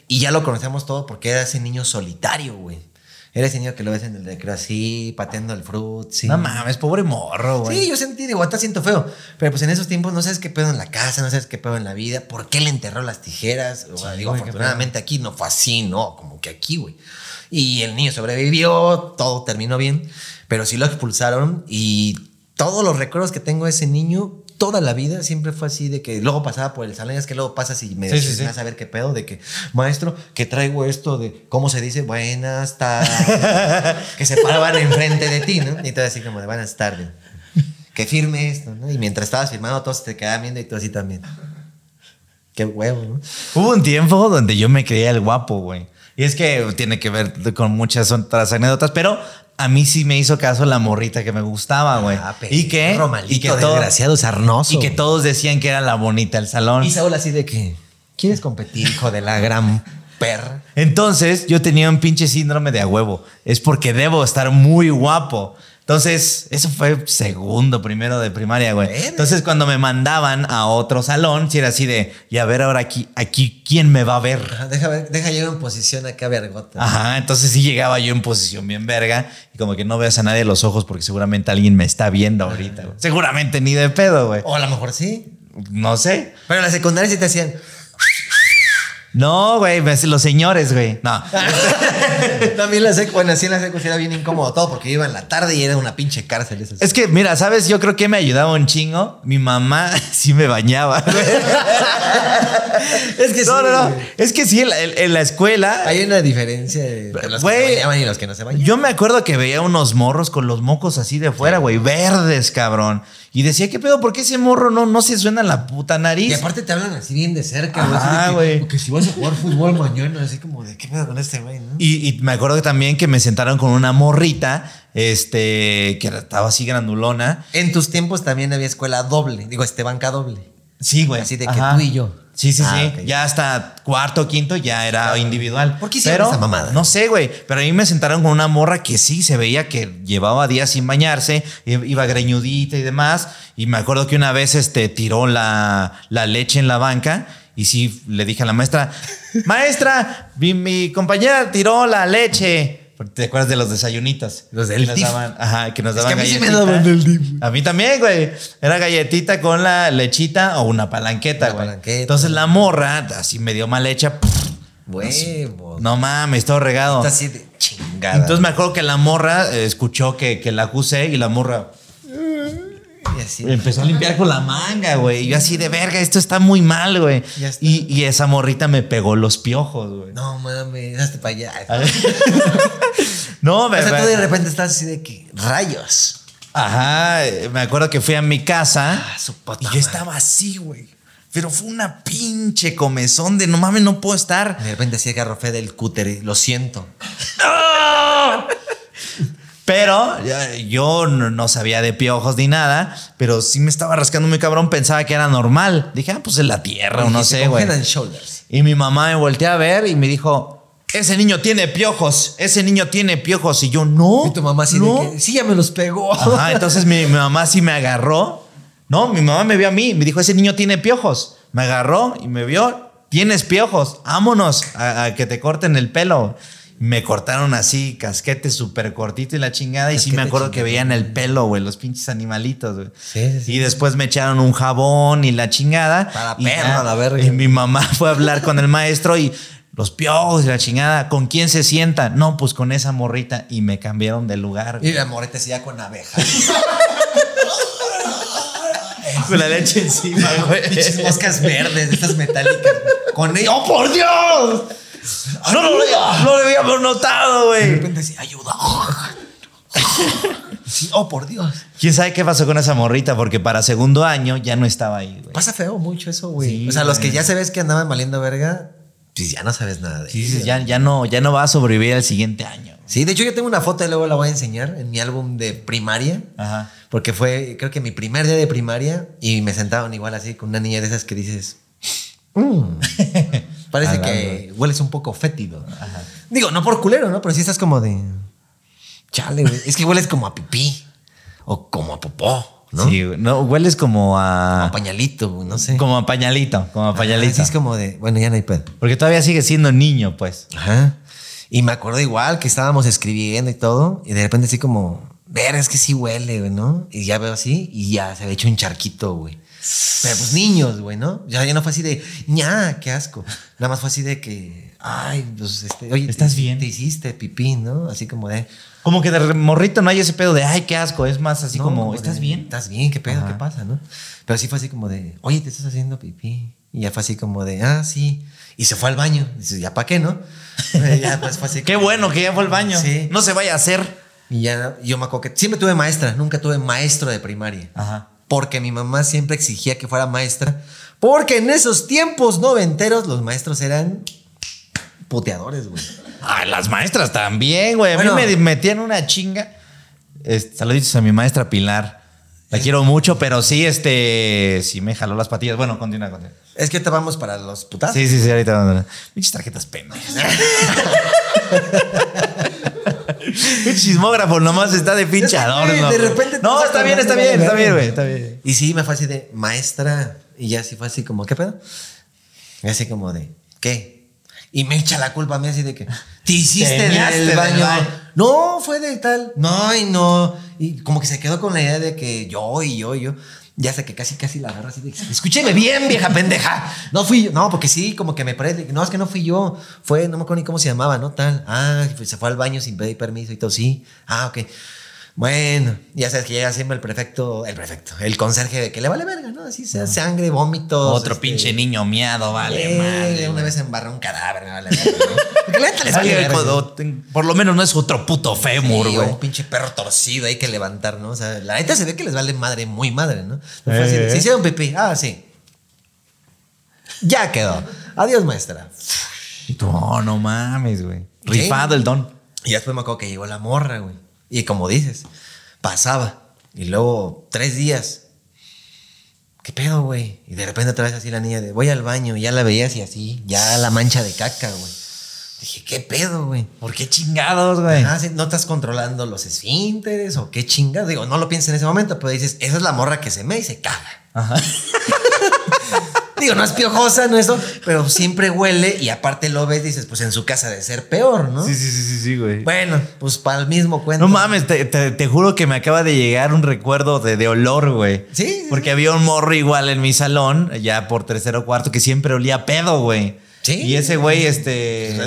Y ya lo conocíamos todo porque era ese niño solitario, güey. Era ese niño que lo ves en el recreo así, pateando el fruit, sí. No mames, pobre morro, güey. Sí, yo sentí, digo, ahorita siento feo. Pero pues en esos tiempos no sabes qué pedo en la casa, no sabes qué pedo en la vida. ¿Por qué le enterró las tijeras? O sea, digo, afortunadamente aquí no fue así, ¿no? Como que aquí, güey. Y el niño sobrevivió, todo terminó bien. Pero sí lo expulsaron y todos los recuerdos que tengo de ese niño, toda la vida siempre fue así de que luego pasaba por el salón, es que luego pasas y me Sí, sí, decías, sí. "Vas a ver qué pedo, de que, maestro, que traigo esto de, ¿cómo se dice? Buenas tardes. que se paraban enfrente de ti, ¿no? Y todo así como de buenas tardes. Que firme esto, ¿no? Y mientras estabas firmando, todos te quedaban viendo y tú así también. Qué huevo, ¿no? Hubo un tiempo donde yo me creía el guapo, güey. Y es que tiene que ver con muchas otras anécdotas, pero a mí sí me hizo caso la morrita que me gustaba, güey. Ah, y que, Romalito, y que todo- desgraciado, sarnoso. y que todos decían que era la bonita del salón. Y Saúl así de que, ¿quieres competir, hijo de la gran perra? Entonces yo tenía un pinche síndrome de a huevo. Es porque debo estar muy guapo. Entonces, eso fue segundo, primero de primaria, güey. Entonces, cuando me mandaban a otro salón, si era así de, y a ver ahora aquí, aquí, ¿quién me va a ver? Ajá, Deja, ver, deja yo en posición acá, vergota. Ajá, entonces sí llegaba yo en posición bien verga y como que no veas a nadie los ojos porque seguramente alguien me está viendo ahorita. güey. Seguramente ni de pedo, güey. O a lo mejor sí. No sé. Pero en la secundaria sí te hacían. No, güey, me- los señores, güey. No. También la secu, bueno, sí en la secu era bien incómodo todo porque iba en la tarde y era una pinche cárcel. Eso. Es que, mira, ¿sabes? Yo creo que me ayudaba un chingo. Mi mamá sí me bañaba. Es que no, sí, no, no. güey. Es que sí, en la, en- en la escuela. Hay una diferencia entre los que se bañaban y los que no se bañaban. Yo me acuerdo que veía unos morros con los mocos así de fuera, güey, verdes, cabrón. Y decía, ¿qué pedo? ¿Por qué ese morro no, no se suena en la puta nariz? Y aparte te hablan así bien de cerca, güey. que- güey. Que si vas a jugar fútbol mañana, así como de qué pedo con este güey, ¿no? Y, y me acuerdo que también que me sentaron con una morrita, este, que estaba así grandulona. En tus tiempos también había escuela doble, digo, este banca doble. Sí, güey. Así de que Ajá. tú y yo. Sí, sí, Ah, sí. ok. Ya hasta cuarto, quinto ya era individual. ¿Por qué hicieron Pero, esa mamada? No sé, güey. Pero a mí me sentaron con una morra que sí se veía que llevaba días sin bañarse, iba greñudita y demás. Y me acuerdo que una vez este, tiró la, la leche en la banca. Y sí, le dije a la maestra, maestra, mi, mi compañera tiró la leche. ¿Te acuerdas de los desayunitos? Los del Que nos DIF. daban- Ajá, que nos Es daban que a mí sí me daban del DIF. A mí también, güey. Era galletita con la lechita o una palanqueta, Una güey. palanqueta. Entonces la morra, así medio mal hecha. Huevos. No mames, todo regado. Está así de chingada. Entonces me acuerdo que la morra eh, escuchó que, que la acusé y la morra Y así. empezó a limpiar con la manga, güey. Y yo así de verga, esto está muy mal, güey. Y, y esa morrita me pegó los piojos, güey. No mames, hazte para allá. No, O me, sea, tú de repente estás así de que rayos. Ajá, me acuerdo que fui a mi casa Ah, su puta y yo estaba así, güey. Pero fue una pinche comezón de no mames, no puedo estar. De repente así agarro fe del cúter lo siento. Pero yo no, sabía de piojos ni nada, pero sí me estaba rascando muy cabrón, pensaba que era normal. Dije, ah, pues es la tierra o no sé, güey. Y mi mamá me volteó a ver y me dijo, ese niño tiene piojos, ese niño tiene piojos. Y yo, no. Y tu mamá así no". que, sí, ya me los pegó. Ajá, entonces mi, mi mamá sí me agarró. No, mi mamá me vio a mí y me dijo, ese niño tiene piojos. Me agarró y me vio, tienes piojos, vámonos a, a que te corten el pelo. Me cortaron así, casquete súper cortito y la chingada. y sí me acuerdo que veían el pelo, güey, los pinches animalitos, güey. Sí, sí. Y después me echaron un jabón y la chingada. Para y perro, ya, la verga. Y mi mamá fue a hablar con el maestro y los piojos y la chingada. ¿Con quién se sienta? No, pues con esa morrita. Y me cambiaron de lugar. Y la así ya con abeja. Con la leche encima, güey. Pinches moscas verdes, estas metálicas. güey. Con. ¡Oh, por Dios! No, lo había- no lo habíamos notado, De güey. repente así, ayuda. Sí, oh, por Dios. ¿Quién sabe qué pasó con esa morrita? Porque para segundo año ya no estaba ahí, güey. Pasa feo mucho eso, güey. Sí, o sea, los que ya se ves que andaban valiendo verga, pues ya no sabes nada de Sí, ellos. dices, ya, ya, no, ya no va a sobrevivir al siguiente año. Sí, de hecho yo tengo una foto y luego la voy a enseñar en mi álbum de primaria. Ajá. Porque fue, creo que mi primer día de primaria y me sentaban igual así con una niña de esas que dices, "Mm, parece que hueles un poco fétido. Digo, no por culero, ¿no? Pero sí estás como de, chale, güey. Es que hueles como a pipí o como a popó. ¿no? Sí, güey. no, hueles como a. Como a pañalito, no sé. Como a pañalito, como a Ajá, pañalito. sí, es como de, bueno, ya no hay pedo. Porque todavía sigue siendo niño, pues. Ajá. Y me acuerdo igual que estábamos escribiendo y todo, y de repente así como, ver, es que sí huele, güey, ¿no? Y ya veo así, y ya se había hecho un charquito, güey. Pero pues niños, güey, ¿no? Ya, ya no fue así de, ña, qué asco. Nada más fue así de que, ay, pues, este, oye, ¿Estás te- bien? Te hiciste pipí, ¿no? Así como de, Como que de morrito no hay ese pedo de, ay, qué asco. Es más así no, como, ¿estás bien? ¿Estás bien? ¿Qué pedo? Ajá. ¿Qué pasa, no? Pero sí fue así como de, oye, te estás haciendo pipí. Y ya fue así como de, ah, sí. Y se fue al baño. Dices, ¿ya para qué, no? Ya pues fue así Qué como- bueno que ya fue al baño. Sí. No se vaya a hacer. Y ya, yo me acuerdo que siempre tuve maestra, nunca tuve maestro de primaria. Ajá. Porque mi mamá siempre exigía que fuera maestra. Porque en esos tiempos noventeros los maestros eran puteadores, güey. Ah, las maestras también, güey. A mí me metían una chinga. Este, saluditos a mi maestra Pilar. La quiero mucho, pero sí, este, sí me jaló las patillas. Bueno, continúa, continúa. Es que te vamos para los putas. Sí, sí, sí, ahorita. vamos Pinches tarjetas pendejas. Pinche chismógrafo nomás está de pinche adorno. de repente te No, está bien, está bien, está bien, güey, está bien. Y sí, me fue así de maestra. Y ya sí fue así como, ¿qué pedo? Y así como de, ¿qué? Y me echa la culpa a mí así de que, ¿te hiciste del baño. No, fue de tal. No, y no. Y como que se quedó con la idea de que yo y yo y yo. Ya hasta que casi, casi la agarra así escúcheme bien, vieja pendeja. No fui yo. No, porque sí, como que me parece. No, es que no fui yo. Fue, no me acuerdo ni cómo se llamaba, ¿no? Tal. Ah, se fue al baño sin pedir permiso y todo. Sí. Ah, ok. Bueno, ya sabes que llega siempre el prefecto, el prefecto, el conserje de que le vale verga, ¿no? Así sea sangre, vómitos. Otro este, pinche niño miado, vale, eh, madre. Una vez embarró un cadáver, vale verga, ¿no? Porque la neta les vale verga, o- ¿no? o- Por lo menos no es otro puto fémur, Sí, güey. un pinche perro torcido hay que levantar, ¿no? O sea, la neta se ve que les vale madre, muy madre, ¿no? De, Eh. Se hicieron pipí. Ah, sí. Ya quedó. Adiós, maestra. No, no mames, güey. Rifado el don. Y después me acuerdo que llegó la morra, güey. Y como dices, pasaba. Y luego tres días. ¿Qué pedo, güey? Y de repente otra vez así la niña de voy al baño. Y ya la veías y así, ya la mancha de caca, güey. Dije, ¿qué pedo, güey? ¿Por qué chingados, güey? Ah, ¿No estás controlando los esfínteres o qué chingados? Digo, no lo piensas en ese momento, pero dices, esa es la morra que se me y se caga. Ajá. Digo, no es piojosa, no eso, pero siempre huele y aparte lo ves, dices, pues en su casa de ser peor, ¿no? Sí, sí, sí, sí, sí, güey. Bueno, pues para el mismo cuento. No mames, te, te- te juro que me acaba de llegar un recuerdo de, de olor, güey. Sí, sí, Porque sí. había un morro igual en mi salón, ya por tercero o cuarto, que siempre olía a pedo, güey. Sí. Y ese güey, este.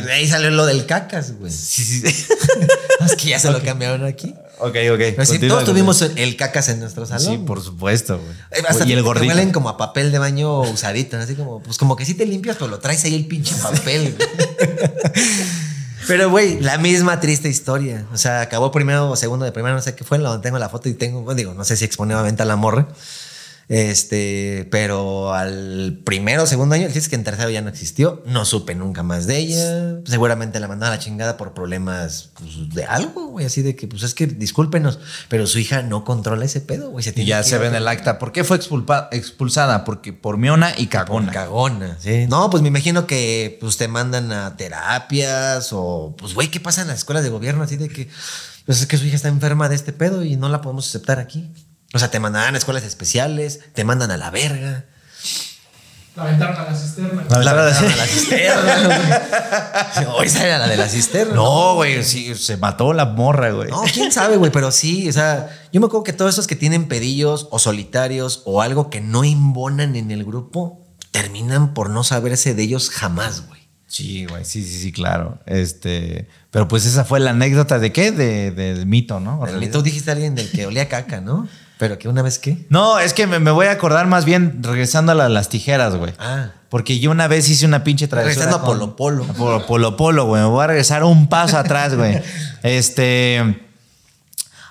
De ahí salió lo del cacas, güey. Sí, sí, sí. Es que ya se lo cambiaron aquí. Ok, ok. Todos tuvimos el cacas en nuestro salón. Sí, por supuesto, güey. Eh, hasta Y el te gordito. huelen como a papel de baño usadito, así como, pues como que sí te limpias, pero lo traes ahí el pinche papel. pero, güey, la misma triste historia. O sea, acabó primero o segundo de primero, no sé qué fue, donde tengo la foto y tengo, bueno, digo, no sé si expone a la morra. Este, pero al primero o segundo año, el chiste es que en tercero ya no existió. No supe nunca más de ella. Seguramente la mandaron a la chingada por problemas pues, de algo, güey. Así de que, pues es que discúlpenos, pero su hija no controla ese pedo, güey. Y ya se ve en el acta. ¿Por qué fue expulpa- expulsada? Porque por miona y cagona. Cagona, sí. No, pues me imagino que pues te mandan a terapias o pues güey, ¿qué pasa en las escuelas de gobierno así de que pues es que su hija está enferma de este pedo y no la podemos aceptar aquí? O sea, te mandan a escuelas especiales, te mandan a la verga. La aventaron a la cisterna. La sí. a la cisterna. güey. O esa era la de la cisterna. No, güey, sí, se mató la morra, güey. No, quién sabe, güey, pero sí, o sea, yo me acuerdo que todos esos que tienen pedillos o solitarios o algo que no imbonan en el grupo terminan por no saberse de ellos jamás, güey. Sí, güey, sí, sí, sí, claro. Este, pero pues esa fue la anécdota de qué? De, del mito, ¿no? ¿O El-? Tú dijiste a alguien del que olía caca, ¿no? Pero que una vez qué. No, es que me, me voy a acordar más bien regresando a la- las tijeras, güey. Ah. Porque yo una vez hice una pinche travesura. Regresando a Polo Polo. a Polo Polo, Polo, güey. Me voy a regresar un paso atrás, güey. Este.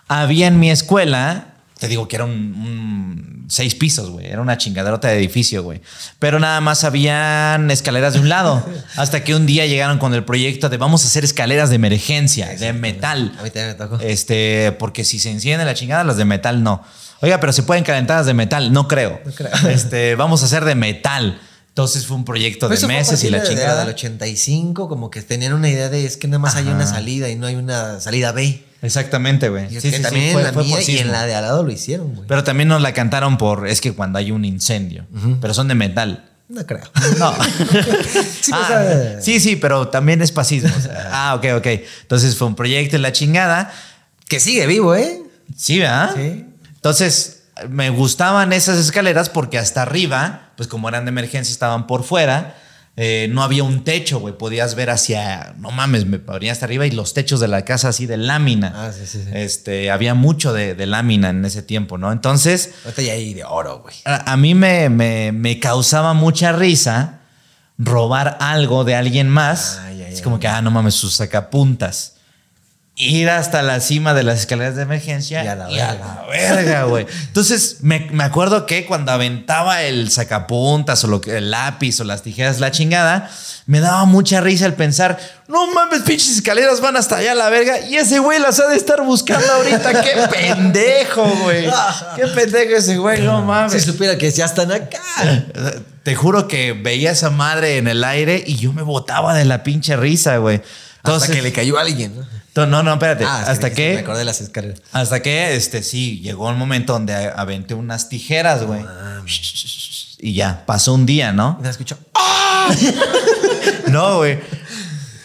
Había en mi escuela. Te digo que era un, un seis pisos, güey. Era una chingaderota de edificio, güey. Pero nada más habían escaleras de un lado. Hasta que un día llegaron con el proyecto de vamos a hacer escaleras de emergencia, de metal. A mí también me tocó. Este, porque si se enciende la chingada, las de metal no. Oiga, pero se pueden calentar las de metal, no creo. creo. Este, vamos a hacer de metal. Entonces fue un proyecto de fue a meses y la de- de chingada. del 85, como que tenían una idea de es que nada más hay una salida y no hay una salida B. Exactamente, güey. Y Sí, también sí, en fue- la fue por mía y en la de al lado lo hicieron, güey. Pero también nos la cantaron por. Es que cuando hay un incendio. Pero son de metal. No creo. No. Sí, Ah, sí, sí, pero también es pasismo. o sea, ah, ok, ok. Entonces fue un proyecto en la chingada. Que sigue vivo, ¿eh? Sí, ¿verdad? Sí. Entonces, me gustaban esas escaleras porque hasta arriba, pues como eran de emergencia, estaban por fuera. Eh, no había un techo, güey. Podías ver hacia, no mames, me ponía hasta arriba y los techos de la casa así de lámina. Ah, sí, sí, sí. Este, había mucho de, de lámina en ese tiempo, ¿no? Entonces, Ahorita ya hay de oro, güey. a, a mí me, me- me causaba mucha risa robar algo de alguien más. Ay, ay, es ay. como que, ah, no mames, sus sacapuntas. Ir hasta la cima de las escaleras de emergencia Y a la y a verga. güey. Entonces, me, me acuerdo que cuando aventaba el sacapuntas o lo que, el lápiz o las tijeras, la chingada, me daba mucha risa el pensar, no mames, pinches escaleras van hasta allá a la verga y ese güey las ha de estar buscando ahorita. ¡Qué pendejo, güey! ¡Qué pendejo ese güey! No mames. Si supiera que ya están acá. Te juro que veía esa madre en el aire y yo me botaba de la pinche risa, güey. Entonces, Hasta que le cayó a alguien, ¿no? no, no, espérate. Ah, hasta dijiste, Me que, acordé de las escaleras. hasta que, este, sí, llegó el momento donde aventé unas tijeras, güey. Y ya, pasó un día, ¿no? Y me escuchó. No, güey.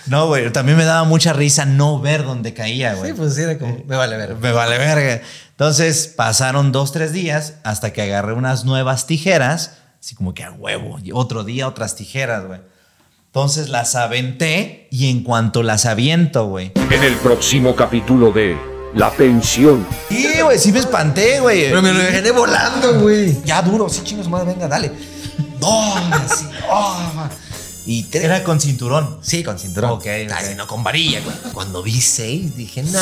No, güey. También me daba mucha risa no ver dónde caía, güey. Sí, pues sí, era como. Me vale ver. Me vale verga. Entonces pasaron dos, tres días hasta que agarré unas nuevas tijeras, así como que a huevo. Y otro día otras tijeras, güey. Entonces las aventé y en cuanto las aviento, güey. En el próximo capítulo de La Pensión. Y, güey, sí me espanté, güey. Pero me lo dejé volando, güey. Ya duro, sí, chingos, madre, venga, dale. No, sí, oh. Y Era con cinturón. Sí, con cinturón. Ok, ok. Ay, no con varilla, güey. Cuando vi seis, dije, no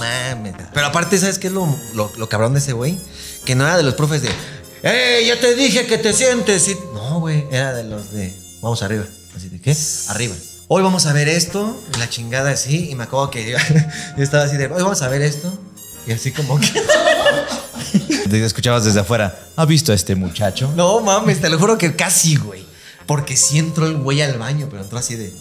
mames. Pero aparte, ¿sabes qué es lo, lo, lo cabrón de ese güey? Que no era de los profes de, ¡eh, ya te dije que te sientes! Y- no, güey, era de los de, vamos arriba. Así de, ¿qué? Arriba. Hoy vamos a ver esto, la chingada así, y me acuerdo que yo, estaba así de, hoy vamos a ver esto. Y así como que, escuchabas desde afuera. ¿Ha visto a este muchacho? no mames, te lo juro que casi, güey. Porque sí entró el güey al baño, pero entró así de.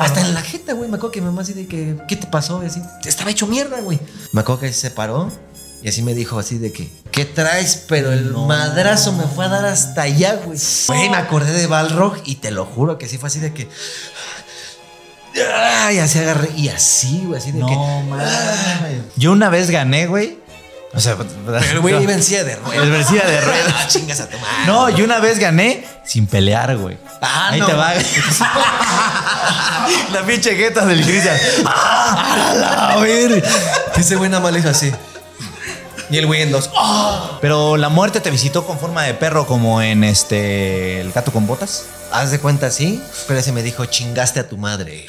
Hasta en la jeta, güey. Me acuerdo que mi mamá así de que, ¿qué te pasó? Y así, estaba hecho mierda, güey. Me acuerdo que se paró y así me dijo así de que, ¿qué traes? Pero el madrazo me fue a dar hasta allá, güey. Güey, me acordé de Balrog y te lo juro que sí fue así de que. Ay, así agarré. Y así, güey, así de que. mames. Yo una vez gané, güey. O sea, Pero el güey silla de ruedas. El vencida de ruedas. Ah, chingas a tu madre. No, yo una vez gané sin pelear, güey. Ah, Ahí no. te va. La pinche jeta del Cristian. A ver. Ese güey nada más le hizo así. Y el güey en dos. Pero la muerte te visitó con forma de perro como en este El gato con botas. Haz de cuenta, sí. Pero ese me dijo, chingaste a tu madre.